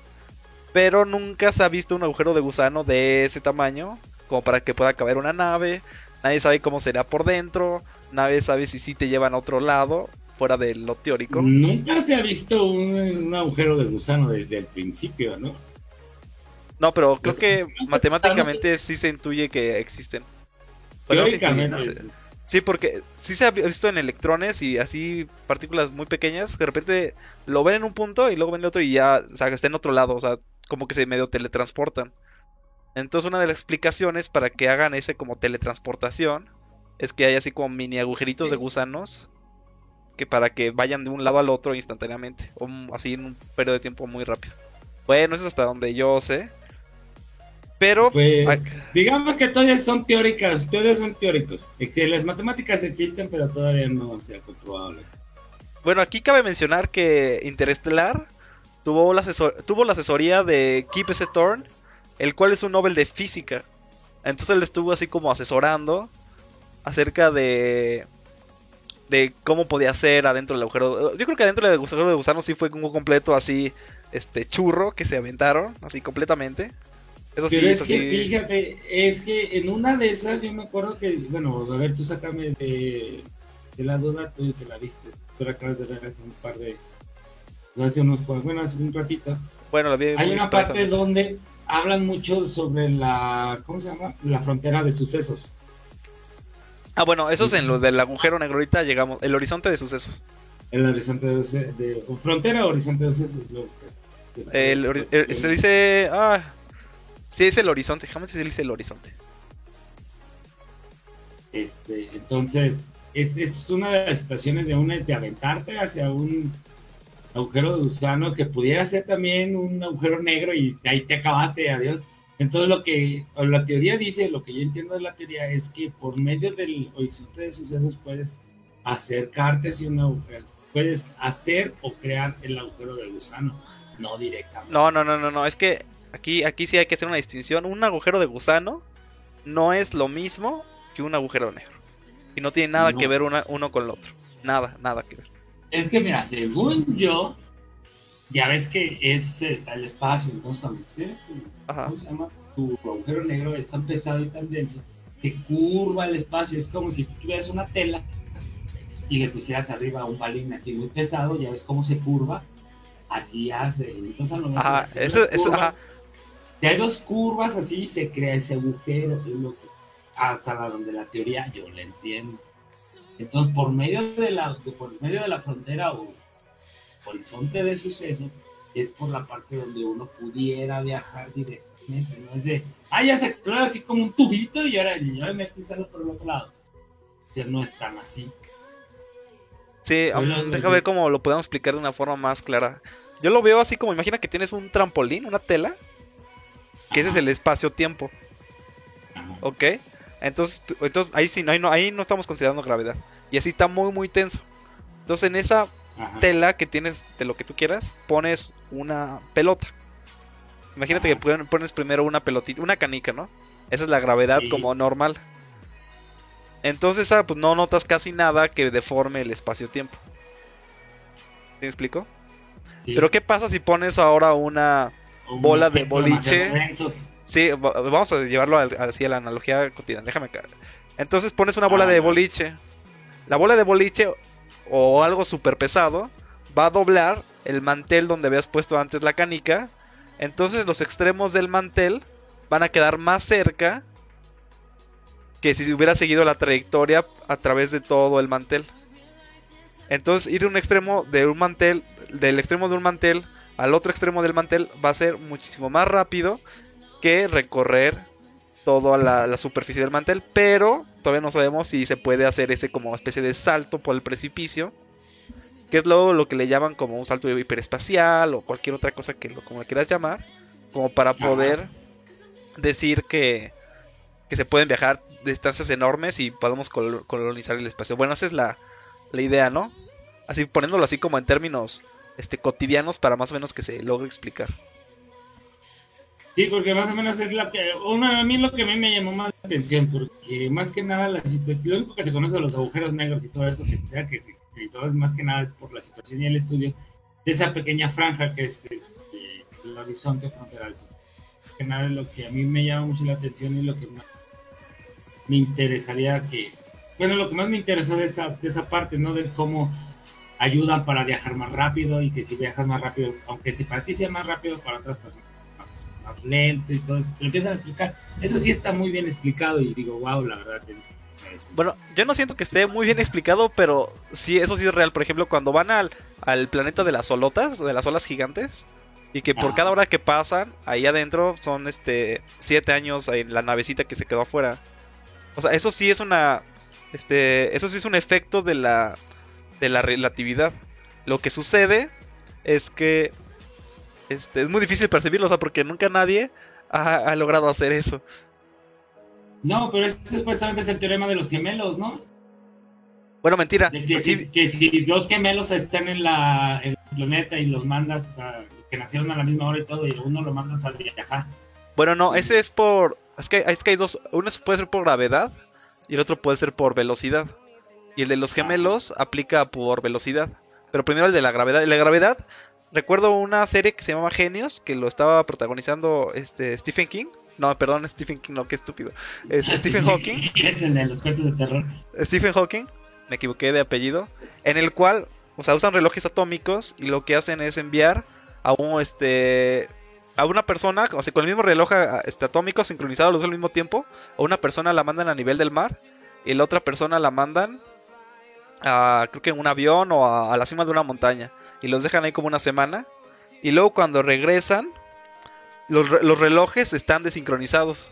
Speaker 1: Pero nunca se ha visto un agujero de gusano de ese tamaño. Como para que pueda caber una nave. Nadie sabe cómo será por dentro. Nadie sabe si sí te llevan a otro lado. Fuera de lo teórico.
Speaker 2: Nunca se ha visto un, agujero de gusano desde el principio, ¿no?
Speaker 1: No, pero creo que matemáticamente sí se intuye que existen.
Speaker 2: Teóricamente.
Speaker 1: Sí, porque sí se ha visto en electrones y así partículas muy pequeñas, de repente lo ven en un punto y luego ven en otro y ya, o sea, está en otro lado, o sea, como que se medio teletransportan. Entonces una de las explicaciones para que hagan ese como teletransportación es que hay así como mini agujeritos de gusanos que para que vayan de un lado al otro instantáneamente, o así en un periodo de tiempo muy rápido. Bueno, eso es hasta donde yo sé. Pero.
Speaker 2: Pues, digamos que todavía son teóricas, todavía son teóricos. Las matemáticas existen, pero todavía no se ha comprobado.
Speaker 1: Bueno, aquí cabe mencionar que Interestelar tuvo la, tuvo la asesoría de Kip S. Thorne, el cual es un Nobel de física. Entonces él estuvo así como asesorando acerca de de cómo podía ser adentro del agujero. Yo creo que adentro del agujero de gusano sí fue un completo así este churro que se aventaron así completamente.
Speaker 2: Eso sí, es que, Fíjate, es que en una de esas yo me acuerdo que, bueno, a ver, tú sácame de, la duda, tú te la viste. Tú la acabas de ver hace un par de. Hace unos, bueno, hace un ratito.
Speaker 1: Bueno, la vi
Speaker 2: Hay una parte donde hablan mucho sobre la. ¿Cómo se llama? La frontera de sucesos.
Speaker 1: Ah, bueno, eso es en lo del agujero negro. Ahorita llegamos. El horizonte de sucesos.
Speaker 2: El horizonte de, de frontera o horizonte de sucesos.
Speaker 1: el, se dice. Ah, sí, es el horizonte. Jamás se dice el horizonte.
Speaker 2: Este, entonces, es, es una de las situaciones de, una, de aventarte hacia un agujero de gusano que pudiera ser también un agujero negro y ahí te acabaste, adiós. Entonces lo que la teoría dice, lo que yo entiendo de la teoría es que por medio del horizonte de sucesos puedes acercarte hacia un agujero, puedes hacer o crear el agujero de gusano, no directamente.
Speaker 1: No, no, no, no, no, es que aquí, aquí sí hay que hacer una distinción. Un agujero de gusano no es lo mismo que un agujero negro. Y no tiene nada que ver uno con el otro. Nada, nada que ver.
Speaker 2: Es que mira, según yo, ya ves que es está el espacio, entonces cuando tienes ¿cómo se llama? tu agujero negro es tan pesado y tan denso que curva el espacio, es como si tuvieras una tela y le pusieras arriba un balín así muy pesado, ya ves cómo se curva, así hace, entonces a lo mejor
Speaker 1: ajá, eso, eso, ajá.
Speaker 2: Si hay dos curvas así se crea ese agujero, hasta donde la teoría yo la entiendo. Entonces, por medio de la, por medio de la frontera o horizonte de sucesos, es por la parte donde uno pudiera viajar directamente, no es de, ah, ya se explora así como un tubito y ahora yo me metí por el otro lado. Ya no es tan así.
Speaker 1: Sí, deja ver cómo lo podemos explicar de una forma más clara. Yo lo veo así como, imagina que tienes un trampolín, una tela, que ese es el espacio-tiempo. ¿Ok? Entonces, entonces ahí sí, ahí no, ahí no estamos considerando gravedad. Y así está muy, muy tenso. Entonces en esa tela que tienes de lo que tú quieras, pones una pelota. Imagínate que pones primero una pelotita, una canica, ¿no? Esa es la gravedad como normal. Entonces, ah, pues no notas casi nada que deforme el espacio-tiempo. ¿Sí me explico? Pero ¿qué pasa si pones ahora una bola de boliche? Sí, vamos a llevarlo así a la analogía cotidiana. Déjame caer. Entonces pones una bola de boliche. La bola de boliche o algo súper pesado, va a doblar el mantel donde habías puesto antes la canica. Entonces los extremos del mantel van a quedar más cerca que si hubiera seguido la trayectoria a través de todo el mantel. Entonces ir de un extremo de un mantel, del extremo de un mantel al otro extremo del mantel va a ser muchísimo más rápido que recorrer toda la, superficie del mantel, pero todavía no sabemos si se puede hacer ese como especie de salto por el precipicio, que es luego lo que le llaman como un salto hiperespacial o cualquier otra cosa que lo como quieras llamar, como para poder decir que, que se pueden viajar distancias enormes y podemos colonizar el espacio. Bueno, esa es la, la idea, ¿no? Así poniéndolo así como en términos este cotidianos para más o menos que se logre explicar.
Speaker 2: Sí, porque más o menos es la que, a mí lo que a mí me llamó más la atención, porque más que nada la lo único que se conoce de los agujeros negros y todo eso, que sea que y todo más que nada es por la situación y el estudio de esa pequeña franja que es este, el horizonte fronteral. Que nada lo que a mí me llama mucho la atención y lo que más me interesaría que, bueno, lo que más me interesa de esa, de esa parte, ¿no? De cómo ayudan para viajar más rápido y que si viajas más rápido, aunque si para ti sea más rápido, para otras personas más lento y todo eso. Pero empiezan a explicar. Eso sí está muy bien explicado y digo, wow, la verdad.
Speaker 1: Bueno, yo no siento que esté muy bien explicado, pero sí, eso sí es real. Por ejemplo, cuando van al, al planeta de las solotas, de las olas gigantes, y que por cada hora que pasan, ahí adentro son este siete años en la navecita que se quedó afuera. O sea, eso sí es una. Este. Eso sí es un efecto de la. De la relatividad. Lo que sucede es que este, es muy difícil percibirlo, o sea, porque nunca nadie ha, logrado hacer eso.
Speaker 2: No, pero eso supuestamente es el teorema de los gemelos, ¿no?
Speaker 1: Bueno, mentira.
Speaker 2: que, si, dos gemelos están en, la, el planeta y los mandas, a, que nacieron a la misma hora y todo, y uno lo mandas a viajar.
Speaker 1: Bueno, no, ese es por. Es que, es que hay dos. Uno puede ser por gravedad y el otro puede ser por velocidad. Y el de los gemelos aplica por velocidad. Pero primero el de la gravedad. El de la gravedad recuerdo una serie que se llamaba Genios, que lo estaba protagonizando este Stephen King. No, perdón, Stephen King, no, qué estúpido. Es *laughs* Stephen Hawking. *laughs*
Speaker 2: los cuentos de terror.
Speaker 1: Stephen Hawking, me equivoqué de apellido, en el cual, o sea, usan relojes atómicos y lo que hacen es enviar a un este a una persona, o sea, con el mismo reloj este, atómico sincronizado los dos al mismo tiempo, a una persona la mandan a nivel del mar y la otra persona la mandan a, creo que en un avión o a, a la cima de una montaña y los dejan ahí como una semana y luego cuando regresan los, re- los relojes están desincronizados.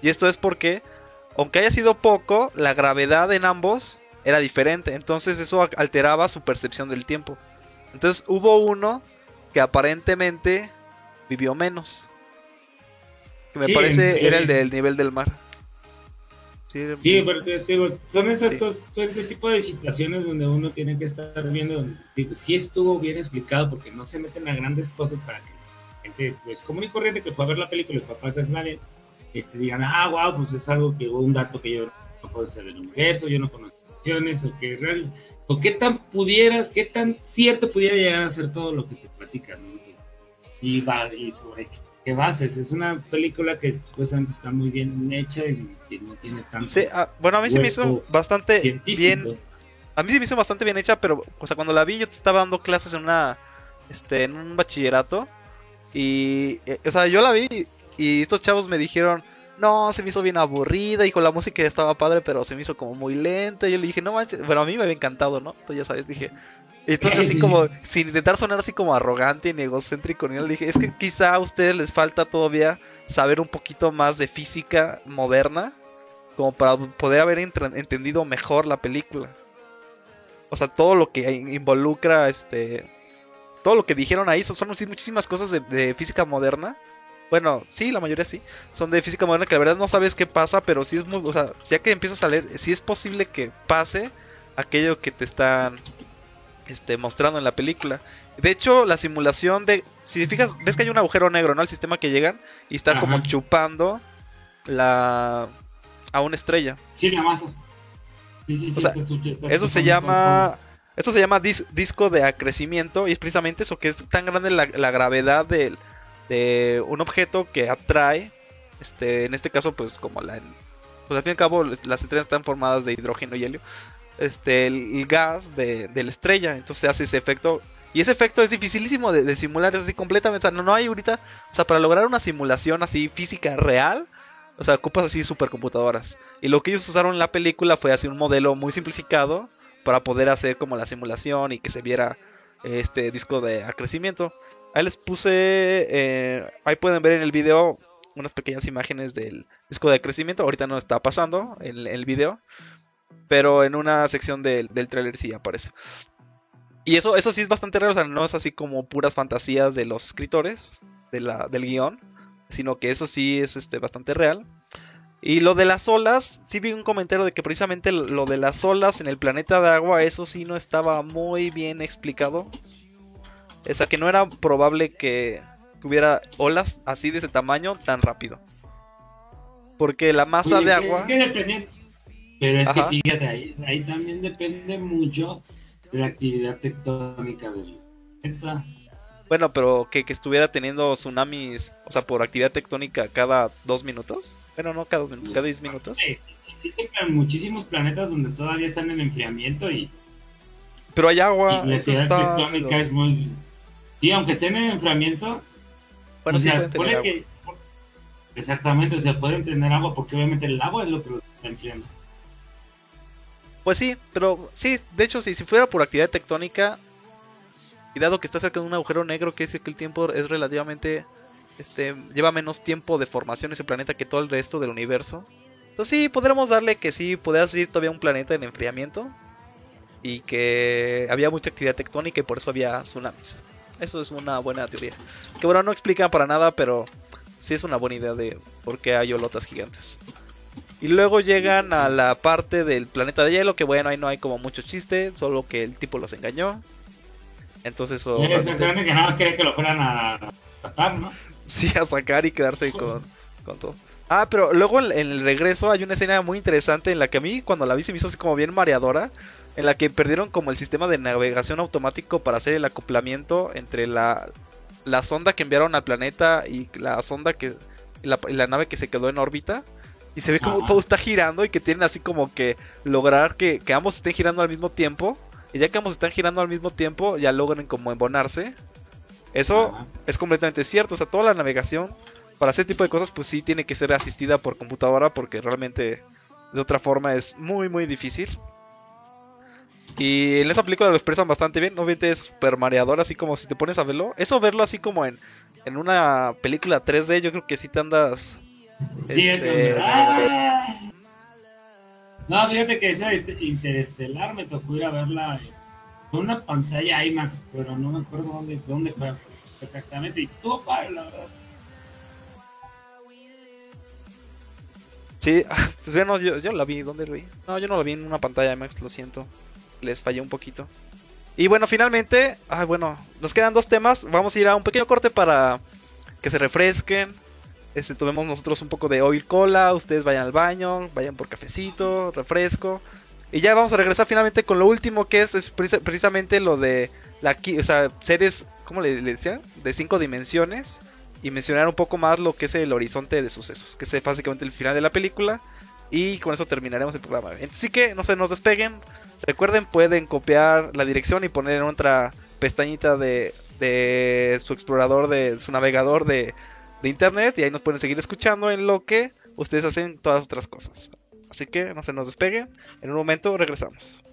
Speaker 1: Y esto es porque, aunque haya sido poco, la gravedad en ambos era diferente. Entonces eso alteraba su percepción del tiempo. Entonces hubo uno que aparentemente vivió menos. Que me
Speaker 2: Sí,
Speaker 1: parece
Speaker 2: en-
Speaker 1: era el del nivel del mar. Sí,
Speaker 2: Sí, pero te, te digo, son esos
Speaker 1: Sí.
Speaker 2: todo este tipo de situaciones donde uno tiene que estar viendo, digo, sí estuvo bien explicado porque no se meten a grandes cosas para que gente, pues común y corriente que fue a ver la película y papás es nadie, este, digan, ah, wow, pues es algo que, un dato que yo no puedo saber del universo, yo no conozco opciones, o que real, o qué tan pudiera, qué tan cierto pudiera llegar a ser todo lo que te platican, ¿no? Y va, y sobre qué, qué bases, es una película que supuestamente está muy bien hecha y que no tiene tanto
Speaker 1: Sí, ah, bueno, a mí se me hizo bastante
Speaker 2: científico.
Speaker 1: bien. A mí se me hizo bastante bien hecha, pero, o sea, cuando la vi yo estaba dando clases en una, este, en un bachillerato. Y, eh, o sea, yo la vi y estos chavos me dijeron, no, se me hizo bien aburrida y con la música estaba padre, pero se me hizo como muy lenta. Y yo le dije, no manches, bueno, a mí me había encantado, ¿no? Tú ya sabes, dije. Y entonces así *laughs*
Speaker 2: Sí.
Speaker 1: como, sin intentar sonar así como arrogante ni egocéntrico, le dije, es que quizá a ustedes les falta todavía saber un poquito más de física moderna como para poder haber entendido mejor la película. O sea, todo lo que in- involucra, este, todo lo que dijeron ahí son, son muchísimas cosas de, de física moderna. Bueno, sí, la mayoría sí. Son de física moderna que la verdad no sabes qué pasa, pero sí es muy, o sea, ya que empiezas a leer, sí es posible que pase aquello que te están este, mostrando en la película. De hecho, la simulación de, si te fijas, ves que hay un agujero negro, ¿no? El sistema que llegan y está como chupando la a una estrella.
Speaker 2: Sí, la masa. Sí, sí, sí,
Speaker 1: O sea,
Speaker 2: está su- está
Speaker 1: Eso se llama. Eso se llama dis- disco de acrecimiento. Y es precisamente eso, que es tan grande la, la gravedad del- de un objeto que atrae. Este, en este caso, pues como la. Pues al fin y al cabo, las estrellas están formadas de hidrógeno y helio. Este, el, el gas de, de la estrella. Entonces hace ese efecto. Y ese efecto es dificilísimo de, simular, es así completamente. O sea, no, no hay ahorita. O sea, para lograr una simulación así física real. O sea, ocupas así supercomputadoras. Y lo que ellos usaron en la película fue así un modelo muy simplificado para poder hacer como la simulación y que se viera este disco de acrecimiento. Ahí les puse, eh, ahí pueden ver en el video unas pequeñas imágenes del disco de acrecimiento. Ahorita no está pasando en el video, pero en una sección del, del trailer sí aparece. Y eso, eso sí es bastante real, o sea, no es así como puras fantasías de los escritores de la, del guion, sino que eso sí es este, bastante real. Y lo de las olas, sí vi un comentario de que precisamente lo de las olas en el planeta de agua, eso sí no estaba muy bien explicado. O sea, que no era probable que, que hubiera olas así de ese tamaño tan rápido. Porque la masa de
Speaker 2: es que-
Speaker 1: agua...
Speaker 2: Es que. Pero es
Speaker 1: Ajá.
Speaker 2: que fíjate, ahí, ahí también depende mucho de la actividad tectónica del planeta.
Speaker 1: Bueno, pero que, que estuviera teniendo tsunamis, o sea, por actividad tectónica cada dos minutos. Bueno, no cada dos minutos, cada diez minutos.
Speaker 2: Sí, Existen muchísimos planetas donde todavía están en enfriamiento y,
Speaker 1: Pero hay agua,
Speaker 2: y la actividad
Speaker 1: está...
Speaker 2: tectónica es muy. Sí, aunque estén en enfriamiento,
Speaker 1: Bueno,
Speaker 2: o
Speaker 1: sí
Speaker 2: sea,
Speaker 1: agua.
Speaker 2: que- Exactamente, o sea, pueden tener agua porque obviamente el agua es lo que los está enfriando.
Speaker 1: Pues sí, pero sí, de hecho, si, si fuera por actividad tectónica, y dado que está cerca de un agujero negro, que es que el tiempo es relativamente, este, lleva menos tiempo de formación ese planeta que todo el resto del universo. Entonces sí, podremos darle que sí, podría ser todavía un planeta en enfriamiento, y que había mucha actividad tectónica y por eso había tsunamis. Eso es una buena teoría. Que bueno, no explican para nada, pero sí es una buena idea de por qué hay olotas gigantes. Y luego llegan a la parte del planeta de hielo, que bueno, ahí no hay como mucho chiste, solo que el tipo los engañó. Entonces
Speaker 2: exactamente que nada más quería que lo fueran a tratar, ¿no?
Speaker 1: Sí, a sacar y quedarse con, *laughs* con todo. Ah, pero luego en, el regreso hay una escena muy interesante en la que a mí cuando la vi se me hizo así como bien mareadora, en la que perdieron como el sistema de navegación automático para hacer el acoplamiento entre la, la sonda que enviaron al planeta y la sonda que la nave que se quedó en órbita. Y se ve como
Speaker 2: Ajá.
Speaker 1: todo está girando y que tienen así como que lograr que, que ambos estén girando al mismo tiempo. Y ya que ambos están girando al mismo tiempo, ya logran como embonarse. Eso
Speaker 2: Ajá.
Speaker 1: es completamente cierto. O sea, toda la navegación para ese tipo de cosas, pues sí tiene que ser asistida por computadora porque realmente de otra forma es muy, muy difícil. Y en esa película lo expresan bastante bien. Obviamente es super mareador, así como si te pones a verlo. Eso verlo así como en, en una película 3D, yo creo que sí te andas.
Speaker 2: Sí,
Speaker 1: este,
Speaker 2: ¡Ah! No, fíjate que esa este, interestelar me tocó ir a verla en una pantalla IMAX, pero no me acuerdo dónde, dónde fue exactamente. Y estuvo padre, la verdad.
Speaker 1: Sí, pues bueno, yo, yo la vi. ¿Dónde lo vi? No, yo no la vi en una pantalla IMAX, lo siento. Les fallé un poquito. Y bueno, finalmente, ay, bueno, nos quedan dos temas. Vamos a ir a un pequeño corte para que se refresquen. Este, tomemos nosotros un poco de oil cola. Ustedes vayan al baño, vayan por cafecito, refresco. Y ya vamos a regresar finalmente con lo último que es, es precis- precisamente lo de la o sea, series, ¿cómo le, le decían? De cinco dimensiones. Y mencionar un poco más lo que es el horizonte de sucesos, que es básicamente el final de la película. Y con eso terminaremos el programa. Así que no se nos despeguen. Recuerden, pueden copiar la dirección y poner en otra pestañita de, de su explorador, de su navegador de, de internet. Y ahí nos pueden seguir escuchando en lo que ustedes hacen todas otras cosas. Así que no se nos despeguen. En un momento regresamos.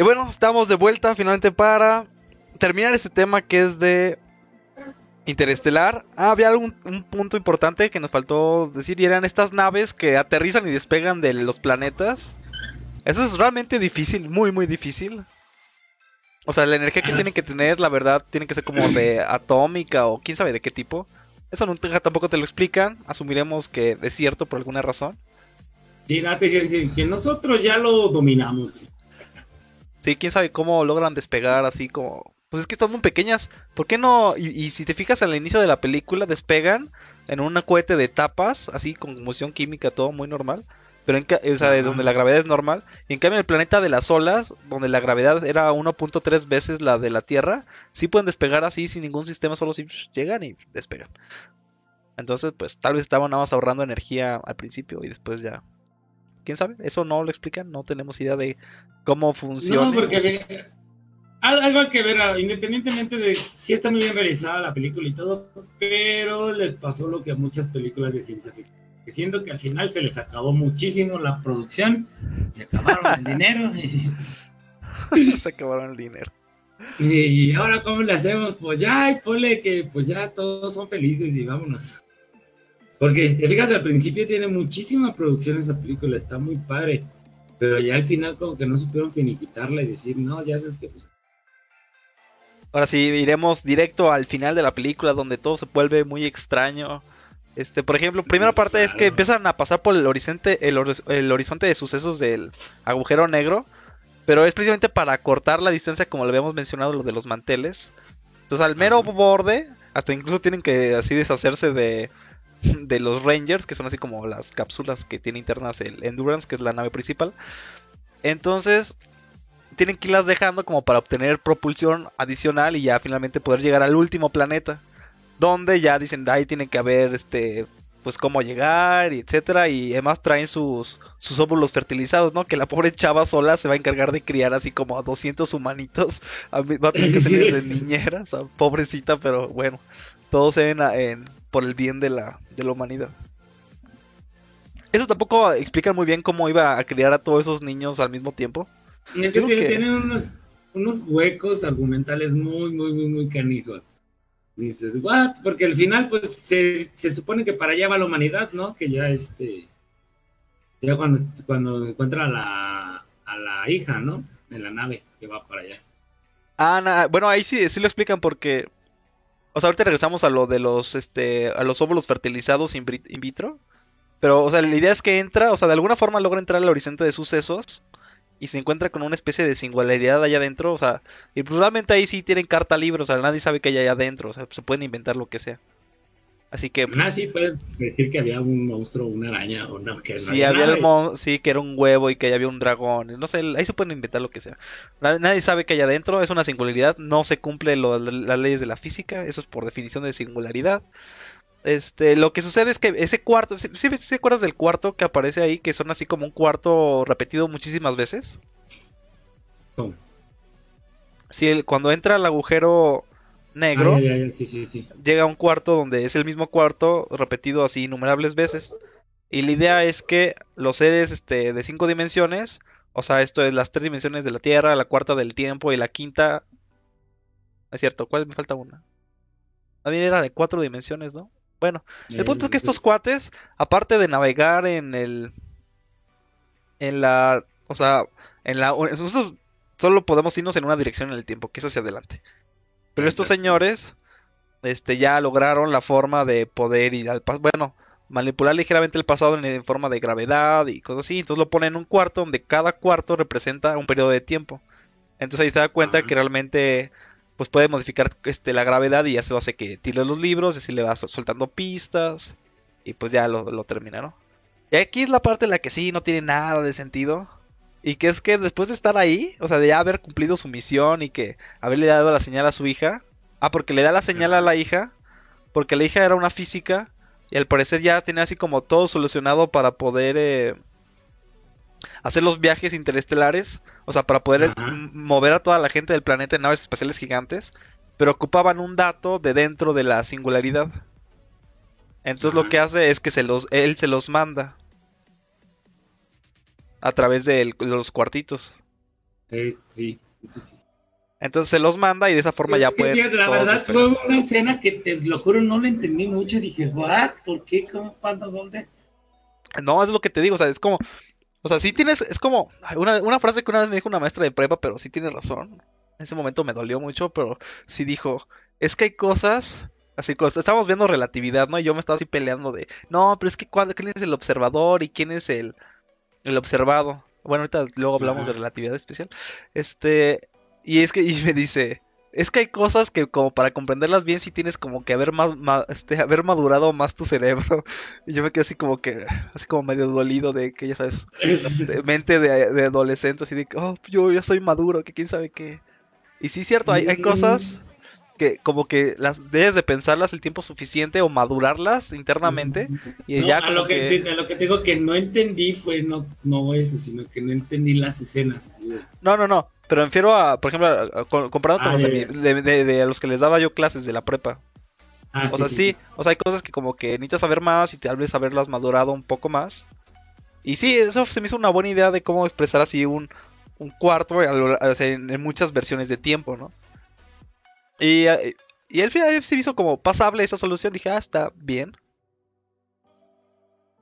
Speaker 1: Y bueno, estamos de vuelta finalmente para terminar este tema que es de Interestelar. Ah, había algún, un punto importante que nos faltó decir y eran estas naves que aterrizan y despegan de los planetas. Eso es realmente difícil, muy, muy difícil. O sea, la energía que tienen que tener, la verdad, tiene que ser como de *clears throat* atómica o quién sabe de qué tipo. Eso nunca tampoco te lo explican. Asumiremos que es cierto por alguna razón.
Speaker 2: Sí, que nosotros ya lo dominamos.
Speaker 1: Sí, quién sabe cómo logran despegar así como... Pues es que están muy pequeñas. ¿Por qué no? Y, si te fijas al inicio de la película, despegan en un cohete de tapas, así con combustión química, todo muy normal. Pero en, o sea, de donde la gravedad es normal. Y en cambio, en el planeta de las olas, donde la gravedad era 1.3 veces la de la Tierra, sí pueden despegar así sin ningún sistema, solo si llegan y despegan. Entonces, pues tal vez estaban nada más ahorrando energía al principio y después ya quién sabe, eso no lo explican, no tenemos idea de cómo funciona. No,
Speaker 2: porque algo hay que ver, ah, independientemente de si está muy bien realizada la película y todo, pero les pasó lo que a muchas películas de ciencia ficción, siendo que al final se les acabó muchísimo la producción, se acabaron el dinero. *laughs*
Speaker 1: se acabaron el dinero.
Speaker 2: Y ahora, ¿cómo le hacemos? Pues ya, ponle que pues ya todos son felices y vámonos. Porque te fijas, al principio tiene muchísima producción esa película, está muy padre. Pero ya al final como que no supieron finiquitarla y decir, no, ya sabes que pues...
Speaker 1: Ahora sí, iremos directo al final de la película donde todo se vuelve muy extraño. Este, por ejemplo, primera parte es que empiezan a pasar por el horizonte, el, el, horizonte de sucesos del agujero negro, pero es precisamente para cortar la distancia, como lo habíamos mencionado, lo de los manteles. Entonces, al mero borde, hasta incluso tienen que así deshacerse de *laughs* de los Rangers, que son así como las cápsulas que tiene internas el Endurance, que es la nave principal. Entonces, tienen que irlas dejando como para obtener propulsión adicional y ya finalmente poder llegar al último planeta. Donde ya dicen, ahí tienen que haber este pues cómo llegar, y etcétera, y además traen sus, sus óvulos fertilizados, ¿no? Que la pobre chava sola se va a encargar de criar así como a 200 humanitos, va a tener que tener de *laughs* niñera, pobrecita, pero bueno, todos se ven en, por el bien de la, de la humanidad. Eso tampoco explica muy bien cómo iba a criar a todos esos niños al mismo tiempo.
Speaker 2: Y que, tienen unos, unos huecos argumentales muy, muy, muy, muy canijos. dices, ¿what? Porque al final, pues, se, se, supone que para allá va la humanidad, ¿no? Que ya, este, ya cuando, cuando encuentra a la, a la hija, ¿no? En la nave que va para allá.
Speaker 1: Ah, bueno, ahí sí, sí lo explican porque o sea, ahorita regresamos a lo de los, este, a los óvulos fertilizados in, vitro. Pero, o sea, la idea es que entra, o sea, de alguna forma logra entrar al horizonte de sucesos y se encuentra con una especie de singularidad allá adentro, o sea, y probablemente ahí sí tienen carta libre, o sea, nadie sabe que hay allá adentro, o sea, se pueden inventar lo que sea. Así que.
Speaker 2: Ah, sí, puedes decir que había un monstruo, una araña o no. Que
Speaker 1: sí, había el sí, que era un huevo y que había un dragón. No sé, ahí se pueden inventar lo que sea. Nadie sabe que hay adentro, es una singularidad. No se cumple las leyes de la física, eso es por definición de singularidad. Este, lo que sucede es que ese cuarto, ¿sí, sí, ¿sí acuerdas del cuarto que aparece ahí? Que son así como un cuarto repetido muchísimas veces. ¿Cómo? Sí, cuando entra al agujero negro, llega a un cuarto donde es el mismo cuarto repetido así innumerables veces. Y la idea es que los seres este, de cinco dimensiones, o sea, esto es las tres dimensiones de la Tierra, la cuarta del tiempo y la quinta... Es cierto, ¿cuál me falta una? También era de cuatro dimensiones, ¿no? Bueno, el punto es que estos cuates, aparte de navegar en el... En la... O sea, en la... Nosotros solo podemos irnos en una dirección en el tiempo, que es hacia adelante. Pero estos señores este, ya lograron la forma de poder ir al pasado. Bueno, manipular ligeramente el pasado en, forma de gravedad y cosas así. Entonces lo ponen en un cuarto donde cada cuarto representa un periodo de tiempo. Entonces ahí se da cuenta que realmente pues puede modificar este, la gravedad y ya se hace que tire los libros, y así le va soltando pistas y pues ya lo, lo termina, ¿no? Y aquí es la parte en la que sí no tiene nada de sentido. Y que es que después de estar ahí, o sea, de ya haber cumplido su misión y que haberle dado la señal a su hija. Ah, porque le da la señal a la hija. Porque la hija era una física. Y al parecer ya tenía así como todo solucionado para poder eh, hacer los viajes interestelares. O sea, para poder mover a toda la gente del planeta en naves espaciales gigantes. Pero ocupaban un dato de dentro de la singularidad. Entonces lo que hace es que se los, él se los manda a través de los cuartitos.
Speaker 2: Eh, sí, sí, sí.
Speaker 1: Entonces se los manda y de esa forma
Speaker 2: Es
Speaker 1: ya pueden.
Speaker 2: fíjate, La
Speaker 1: todos
Speaker 2: verdad
Speaker 1: esperar.
Speaker 2: fue una escena que te lo juro no la entendí mucho. Dije, ¿what? ¿Por qué? ¿Cómo? ¿Cuándo? ¿Dónde?
Speaker 1: No, es lo que te digo, o sea, es como. O sea, sí tienes. Es como. Una, una frase que una vez me dijo una maestra de prepa, pero sí tienes razón. En ese momento me dolió mucho, pero sí dijo. Es que hay cosas. Así, estábamos viendo relatividad, ¿no? Y yo me estaba así peleando de. No, pero es que ¿cuál- ¿quién es el observador y quién es el, el observado? Bueno, ahorita luego hablamos de relatividad especial. Este. Y es que. *laughs* Y me dice. Es que hay cosas que como para comprenderlas bien sí tienes como que haber más, ma- este, haber madurado más tu cerebro. *laughs* Y yo me quedé así como que, así como medio dolido de que ya sabes, de *laughs* mente de, de adolescente, así de que, oh, yo ya soy maduro, que quién sabe qué. Y sí, cierto, hay, hay cosas que como que las debes de pensarlas el tiempo suficiente o madurarlas internamente y
Speaker 2: No,
Speaker 1: ya
Speaker 2: a, lo que,
Speaker 1: que...
Speaker 2: te- a lo que digo que no entendí fue no, no eso, sino que no entendí las escenas. Así de-
Speaker 1: No, no, no, pero me refiero a, por ejemplo, a- a- con- comparado con
Speaker 2: Ah,
Speaker 1: los de, de- de a los que les daba yo clases de la prepa.
Speaker 2: Ah,
Speaker 1: O sea, sí, o sea, hay cosas que como que necesitas saber más y tal vez haberlas madurado un poco más. Y sí, eso se me hizo una buena idea de cómo expresar así un, un cuarto a lo- o sea, en, en muchas versiones de tiempo, ¿no? Y, eh, y al final se me hizo como pasable esa solución, dije, ah, está bien.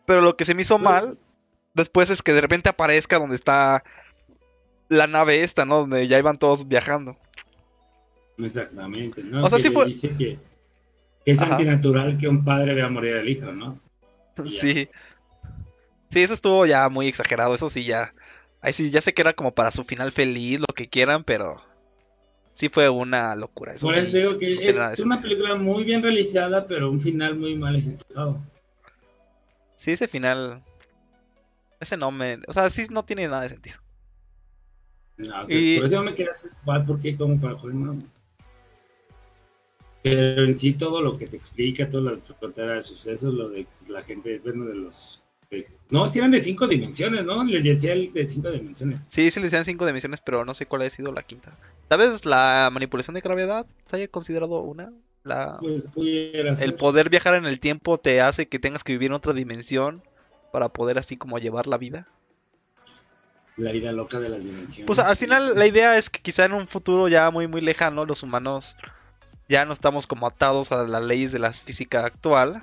Speaker 1: Pero lo que se me hizo mal después es que de repente aparezca donde está la nave esta, ¿no? Donde ya iban todos viajando.
Speaker 2: Exactamente, ¿no?
Speaker 1: O sea,
Speaker 2: Que
Speaker 1: sí fue-
Speaker 2: Dice que, es
Speaker 1: Ajá.
Speaker 2: antinatural que un padre vea morir al hijo, ¿no? *laughs*
Speaker 1: Sí. Sí, eso estuvo ya muy exagerado, eso sí ya. Ahí sí, ya sé que era como para su final feliz, lo que quieran, pero sí fue una locura. Eso
Speaker 2: Por
Speaker 1: sí,
Speaker 2: digo que es una película muy bien realizada, pero un final muy mal ejecutado.
Speaker 1: Sí, ese final. Ese no me. O sea, sí no tiene nada de sentido.
Speaker 2: No,
Speaker 1: Y-
Speaker 2: Por eso me quedé así, "What? ¿por qué? Como para joder, no. Pero en sí todo lo que te explica, toda la frontera de sucesos, lo de la gente, bueno, de los... no, si eran de cinco dimensiones, ¿no? Les decía el de cinco dimensiones.
Speaker 1: Sí, sí le decían cinco dimensiones, pero no sé cuál ha sido la quinta. Tal vez la manipulación de gravedad se haya considerado una. La...
Speaker 2: Pues
Speaker 1: El poder viajar en el tiempo te hace que tengas que vivir en otra dimensión para poder así como llevar la vida.
Speaker 2: La vida loca de las dimensiones.
Speaker 1: Pues al final la idea es que quizá en un futuro ya muy muy lejano los humanos ya no estamos como atados a las leyes de la física actual.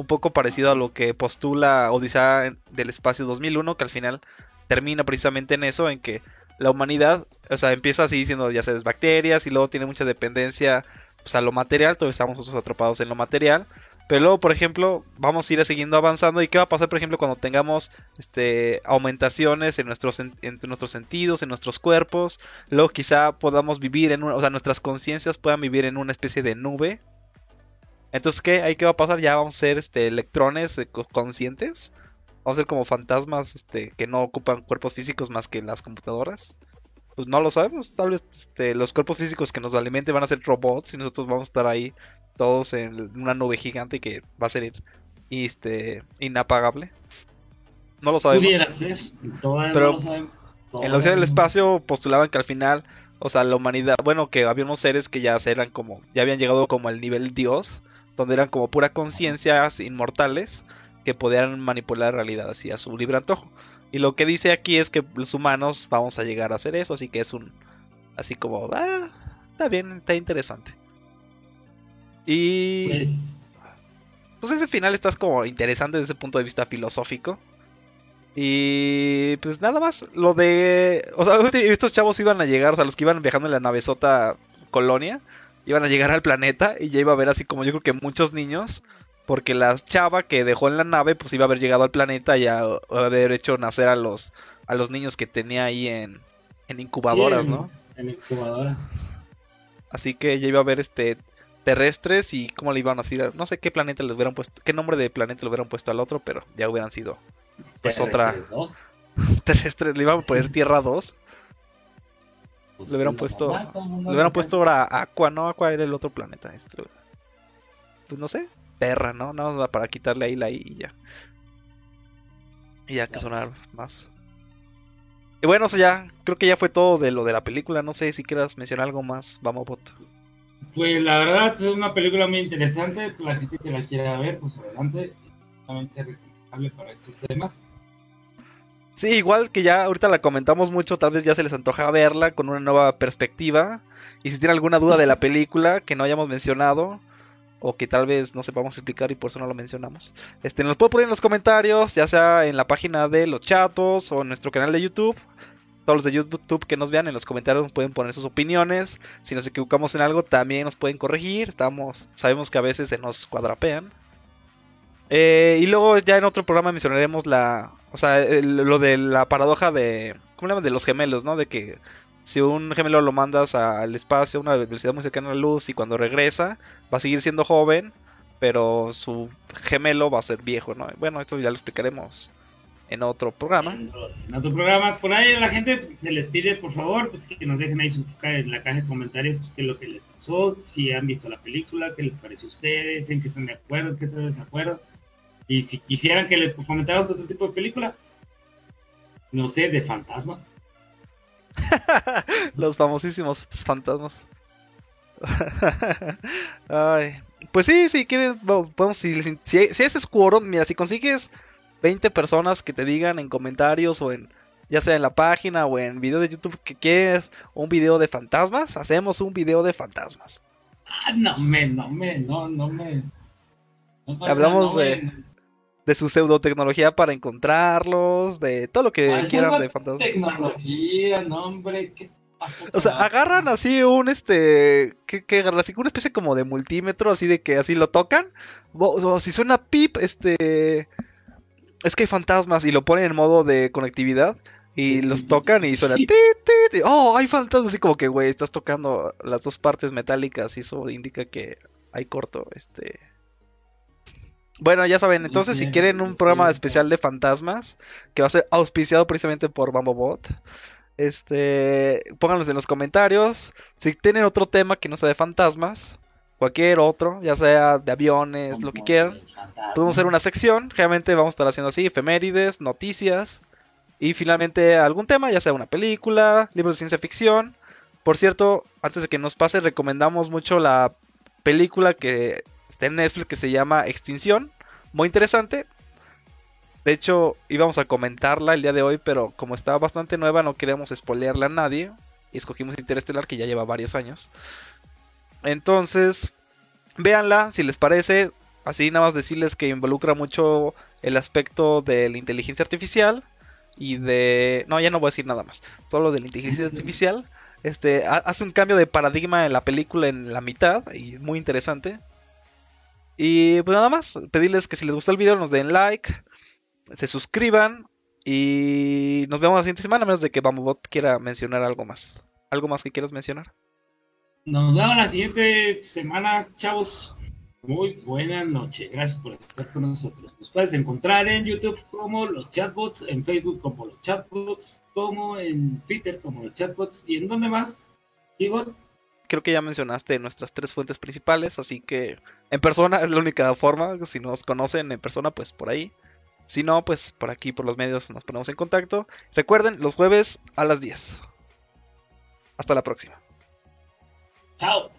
Speaker 1: Un poco parecido a lo que postula Odisea en- del Espacio 2001, que al final termina precisamente en eso, en que la humanidad, o sea, empieza así diciendo, ya sabes, bacterias y luego tiene mucha dependencia pues, a lo material, todavía estamos nosotros atrapados en lo material. Pero luego, por ejemplo, vamos a ir siguiendo avanzando. ¿Y qué va a pasar, por ejemplo, cuando tengamos este, aumentaciones en nuestros, sen- en nuestros sentidos, en nuestros cuerpos? Luego quizá podamos vivir en una, o sea, nuestras conciencias puedan vivir en una especie de nube. Entonces, ¿qué? ¿Ahí qué va a pasar? Ya vamos a ser este, electrones eh, co- conscientes. Vamos a ser como fantasmas este, que no ocupan cuerpos físicos más que las computadoras. Pues no lo sabemos. Tal vez este, los cuerpos físicos que nos alimenten van a ser robots y nosotros vamos a estar ahí todos en una nube gigante que va a ser este, inapagable. No lo sabemos.
Speaker 2: Pudiera ser. Todavía
Speaker 1: Pero
Speaker 2: no lo sabemos.
Speaker 1: En la Odisea del Espacio postulaban que al final, o sea, la humanidad, bueno, que había unos seres que ya eran como, ya habían llegado como al nivel Dios, donde eran como pura conciencias inmortales que podían manipular la realidad así a su libre antojo. Y lo que dice aquí es que los humanos vamos a llegar a hacer eso, así que es un, así como, ah, está bien, está interesante. Y
Speaker 2: Pues,
Speaker 1: pues ese final está como interesante desde ese punto de vista filosófico. Y pues nada más, lo de... O sea, *laughs* estos chavos iban a llegar, o sea, los que iban viajando en la navezota Colonia, iban a llegar al planeta y ya iba a haber así como yo creo que muchos niños, porque la chava que dejó en la nave pues iba a haber llegado al planeta y a, a haber hecho nacer a los, a los niños que tenía ahí en, en incubadoras,
Speaker 2: sí, en-
Speaker 1: ¿no?
Speaker 2: En incubadora.
Speaker 1: Así que ya iba a haber este terrestres y cómo le iban a decir, no sé qué planeta le hubieran puesto, qué nombre de planeta le hubieran puesto al otro, pero ya hubieran sido pues otra
Speaker 2: dos. *laughs*
Speaker 1: terrestres, le iban a poner Tierra 2,
Speaker 2: Pues,
Speaker 1: Le hubieran puesto-
Speaker 2: mamá,
Speaker 1: le hubieran puesto ahora Aqua, ¿no? Aqua era el otro planeta, este, pues no sé, Terra, ¿no? No, para quitarle ahí la I y ya. Y ya que sonar más. Y bueno, eso ya, creo que ya fue todo de lo de la película, no sé si quieras mencionar algo más, vamos bot.
Speaker 2: Pues la verdad es una película muy interesante. La gente que la quiera ver, pues adelante. Totalmente recomendable para estos temas.
Speaker 1: Sí, igual que ya ahorita la comentamos mucho, tal vez ya se les antoja verla con una nueva perspectiva. Y si tienen alguna duda de la película que no hayamos mencionado, o que tal vez no sepamos explicar y por eso no lo mencionamos, este, nos puede poner en los comentarios, ya sea en la página de los chatos o en nuestro canal de YouTube. Todos los de YouTube que nos vean en los comentarios pueden poner sus opiniones. Si nos equivocamos en algo, también nos pueden corregir. Sabemos que a veces se nos cuadrapean. Eh, y luego ya en otro programa mencionaremos la, o sea, lo de la paradoja de, ¿cómo le llaman? De los gemelos, ¿no? De que si un gemelo lo mandas al espacio a una velocidad muy cercana a la luz y cuando regresa va a seguir siendo joven, pero su gemelo va a ser viejo, ¿no? Bueno, esto ya lo explicaremos en otro programa.
Speaker 2: En otro programa, por ahí a la gente se les pide, por favor, pues, que nos dejen ahí su, en la caja de comentarios pues, qué es lo que les pasó, si han visto la película, qué les parece a ustedes, en qué están de acuerdo, en qué están de desacuerdo. Y si quisieran que les comentáramos otro tipo de película, no sé, de fantasmas. *laughs*
Speaker 1: Los famosísimos fantasmas. *laughs* Ay. Pues sí, si quieren, podemos, si, si, si es quórum, mira, si consigues 20 personas que te digan en comentarios o en, ya sea en la página o en video de YouTube que quieres un video de fantasmas, hacemos un video de fantasmas.
Speaker 2: Ah, no me, no me, no, no me.
Speaker 1: Hablamos de, de su pseudotecnología para encontrarlos, de todo lo que quieran de fantasmas.
Speaker 2: Tecnología, nombre, ¿qué
Speaker 1: o sea, agarran así un este. ¿Qué, qué agarran? Así un especie como de multímetro, así de que así lo tocan. O, si suena pip, este. Es que hay fantasmas y lo ponen en modo de conectividad. Y los tocan y suena. *laughs* Oh, hay fantasmas. Así como que, güey, estás tocando las dos partes metálicas y eso indica que hay corto. Este. Bueno, ya saben, entonces si quieren un programa especial de fantasmas, que va a ser auspiciado precisamente por Bambobot, este, pónganlos en los comentarios. Si tienen otro tema que no sea de fantasmas, cualquier otro, ya sea de aviones, lo que quieran, podemos hacer una sección. Generalmente vamos a estar haciendo así, efemérides, noticias y finalmente algún tema, ya sea una película, libros de ciencia ficción. Por cierto, antes de que nos pase, recomendamos mucho la película que Está en Netflix que se llama Extinción. Muy interesante. De hecho, íbamos a comentarla el día de hoy, pero como estaba bastante nueva, no queríamos spoilearla a nadie. Y escogimos Interestelar, que ya lleva varios años. Entonces, véanla, si les parece. Así nada más decirles que involucra mucho el aspecto de la inteligencia artificial. Y de... No, ya no voy a decir nada más. Solo de la inteligencia *laughs* artificial. Este, hace un cambio de paradigma en la película en la mitad. Y es muy interesante. Y pues nada más, pedirles que si les gustó el video nos den like, se suscriban y nos vemos la siguiente semana, a menos de que Bambobot quiera mencionar algo más. ¿Algo más que quieras mencionar?
Speaker 2: Nos vemos la siguiente semana, chavos. Muy buena noche. Gracias por estar con nosotros. Nos puedes encontrar en YouTube como los chatbots, en Facebook como los chatbots, como en Twitter como los chatbots. ¿Y en dónde más? Keyboard
Speaker 1: creo que ya mencionaste nuestras tres fuentes principales, así que en persona es la única forma, si nos conocen en persona, pues por ahí. Si no, pues por aquí, por los medios, nos ponemos en contacto. Recuerden, los jueves a las 10. Hasta la próxima.
Speaker 2: Chao.